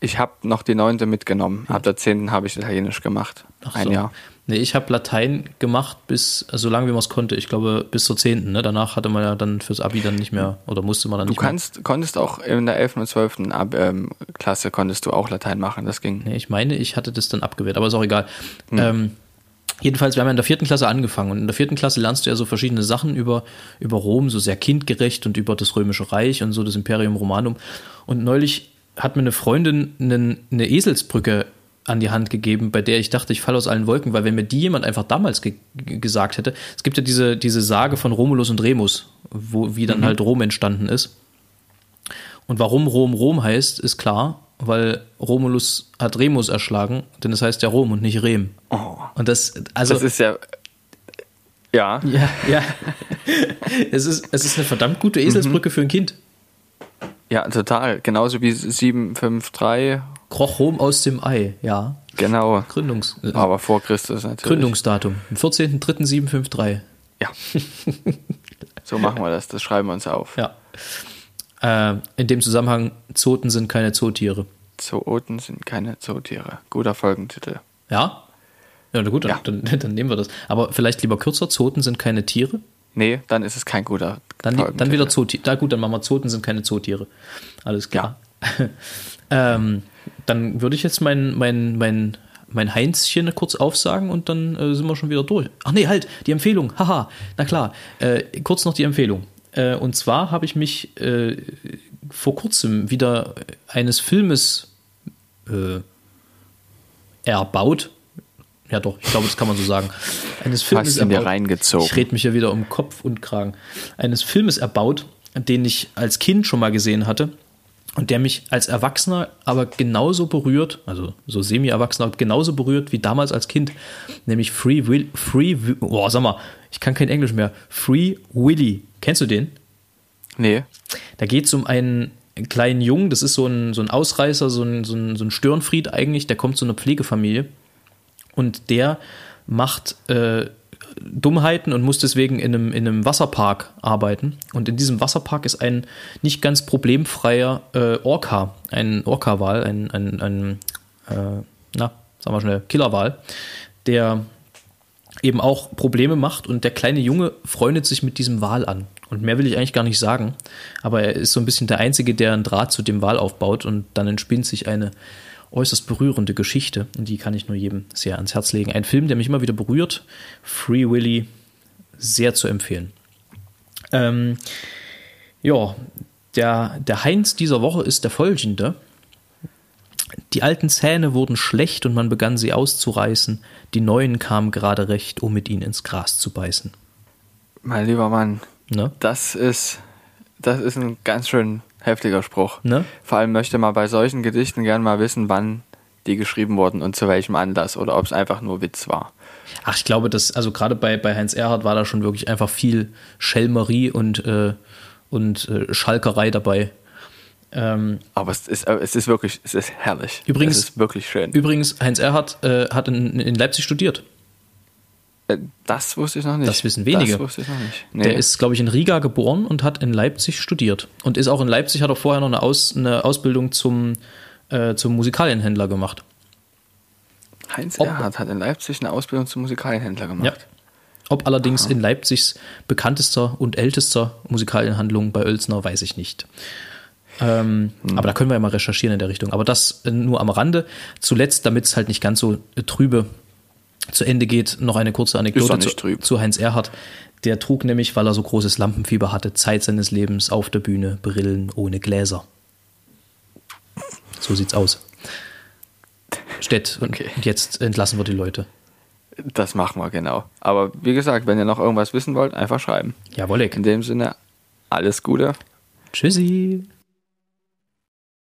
Ich habe noch die neunte mitgenommen. Ab der zehnten habe ich Italienisch gemacht. Ach Ein so. Jahr. Nee, ich habe Latein gemacht bis, so lange wie man es konnte. Ich glaube bis zur 10. Ne? Danach hatte man ja dann fürs Abi dann nicht mehr, oder musste man dann Du nicht kannst, konntest auch in der 11. und 12. Ab, ähm, Klasse konntest du auch Latein machen. Das ging. mehr. Nee, ich meine, ich hatte das dann abgewehrt, aber ist auch egal. Hm. Ähm, jedenfalls, wir haben ja in der vierten Klasse angefangen und in der vierten Klasse lernst du ja so verschiedene Sachen über, über Rom, so sehr kindgerecht und über das Römische Reich und so das Imperium Romanum. Und neulich hat mir eine Freundin eine, eine Eselsbrücke an die Hand gegeben, bei der ich dachte, ich falle aus allen Wolken, weil wenn mir die jemand einfach damals ge gesagt hätte, es gibt ja diese, diese Sage von Romulus und Remus, wo, wie dann mhm. halt Rom entstanden ist. Und warum Rom Rom heißt, ist klar, weil Romulus hat Remus erschlagen, denn es das heißt ja Rom und nicht Rem. Oh. Und das, also. Das ist ja. Ja. Ja, ja. [laughs] es, ist, es ist eine verdammt gute Eselsbrücke mhm. für ein Kind. Ja, total. Genauso wie 753. Kroch Rom aus dem Ei, ja. Genau. Gründungs äh, Aber vor Christus natürlich. Gründungsdatum. 14.03.753. Ja. [laughs] so machen wir das. Das schreiben wir uns auf. Ja. Äh, in dem Zusammenhang, Zoten sind keine Zootiere. Zooten sind keine Zootiere. Guter Folgentitel. Ja? Ja, na gut, dann, ja. Dann, [laughs] dann, nehmen wir das. Aber vielleicht lieber kürzer, Zoten sind keine Tiere? Nee, dann ist es kein guter Dann, dann wieder Zootiere. Na gut, dann machen wir Zoten sind keine Zootiere. Alles klar. Ja. [laughs] ähm, dann würde ich jetzt mein, mein, mein, mein Heinzchen kurz aufsagen und dann äh, sind wir schon wieder durch. Ach nee, halt, die Empfehlung. Haha, na klar. Äh, kurz noch die Empfehlung. Äh, und zwar habe ich mich äh, vor kurzem wieder eines Filmes äh, erbaut. Ja, doch, ich glaube, das kann man so sagen. Eines Filmes Hast erbaut. reingezogen. Ich rede mich ja wieder um Kopf und Kragen. Eines Filmes erbaut, den ich als Kind schon mal gesehen hatte und der mich als Erwachsener aber genauso berührt, also so semi-Erwachsener, genauso berührt wie damals als Kind, nämlich Free Will, Free, oh, sag mal, ich kann kein Englisch mehr, Free Willy. Kennst du den? Nee. Da geht es um einen kleinen Jungen, das ist so ein, so ein Ausreißer, so ein, so, ein, so ein Störenfried eigentlich, der kommt zu einer Pflegefamilie und der macht äh, Dummheiten und muss deswegen in einem, in einem Wasserpark arbeiten. Und in diesem Wasserpark ist ein nicht ganz problemfreier äh, Orca, ein Orca-Wal, ein, ein, ein äh, na, sagen wir schnell, Killerwal, der eben auch Probleme macht und der kleine Junge freundet sich mit diesem Wal an. Und mehr will ich eigentlich gar nicht sagen, aber er ist so ein bisschen der Einzige, der einen Draht zu dem Wal aufbaut und dann entspinnt sich eine äußerst berührende Geschichte und die kann ich nur jedem sehr ans Herz legen. Ein Film, der mich immer wieder berührt, Free Willy, sehr zu empfehlen. Ähm, ja, der, der Heinz dieser Woche ist der folgende. Die alten Zähne wurden schlecht und man begann sie auszureißen. Die neuen kamen gerade recht, um mit ihnen ins Gras zu beißen. Mein lieber Mann, ne? das ist das ist ein ganz schön heftiger Spruch. Ne? Vor allem möchte man bei solchen Gedichten gerne mal wissen, wann die geschrieben wurden und zu welchem Anlass oder ob es einfach nur Witz war. Ach, ich glaube, dass, also gerade bei, bei Heinz Erhardt war da schon wirklich einfach viel Schelmerie und, äh, und äh, Schalkerei dabei. Ähm, Aber es ist, es ist wirklich, es ist herrlich. Übrigens, es ist wirklich schön. Übrigens, Heinz Erhardt äh, hat in, in Leipzig studiert. Äh, das wusste ich noch nicht. Das wissen wenige. Das wusste ich noch nicht. Nee. Der ist, glaube ich, in Riga geboren und hat in Leipzig studiert. Und ist auch in Leipzig, hat auch vorher noch eine, Aus, eine Ausbildung zum, äh, zum Musikalienhändler gemacht. Heinz Ob, Erhardt hat in Leipzig eine Ausbildung zum Musikalienhändler gemacht. Ja. Ob allerdings Aha. in Leipzigs bekanntester und ältester Musikalienhandlung bei Oelsner, weiß ich nicht. Ähm, hm. Aber da können wir ja mal recherchieren in der Richtung. Aber das äh, nur am Rande. Zuletzt, damit es halt nicht ganz so äh, trübe zu Ende geht, noch eine kurze Anekdote zu, zu, Heinz Erhardt. Der trug nämlich, weil er so großes Lampenfieber hatte, Zeit seines Lebens auf der Bühne Brillen ohne Gläser. So sieht's aus. Stett, und okay. jetzt entlassen wir die Leute. Das machen wir, genau. Aber wie gesagt, wenn ihr noch irgendwas wissen wollt, einfach schreiben. Jawohl. In dem Sinne, alles Gute. Tschüssi.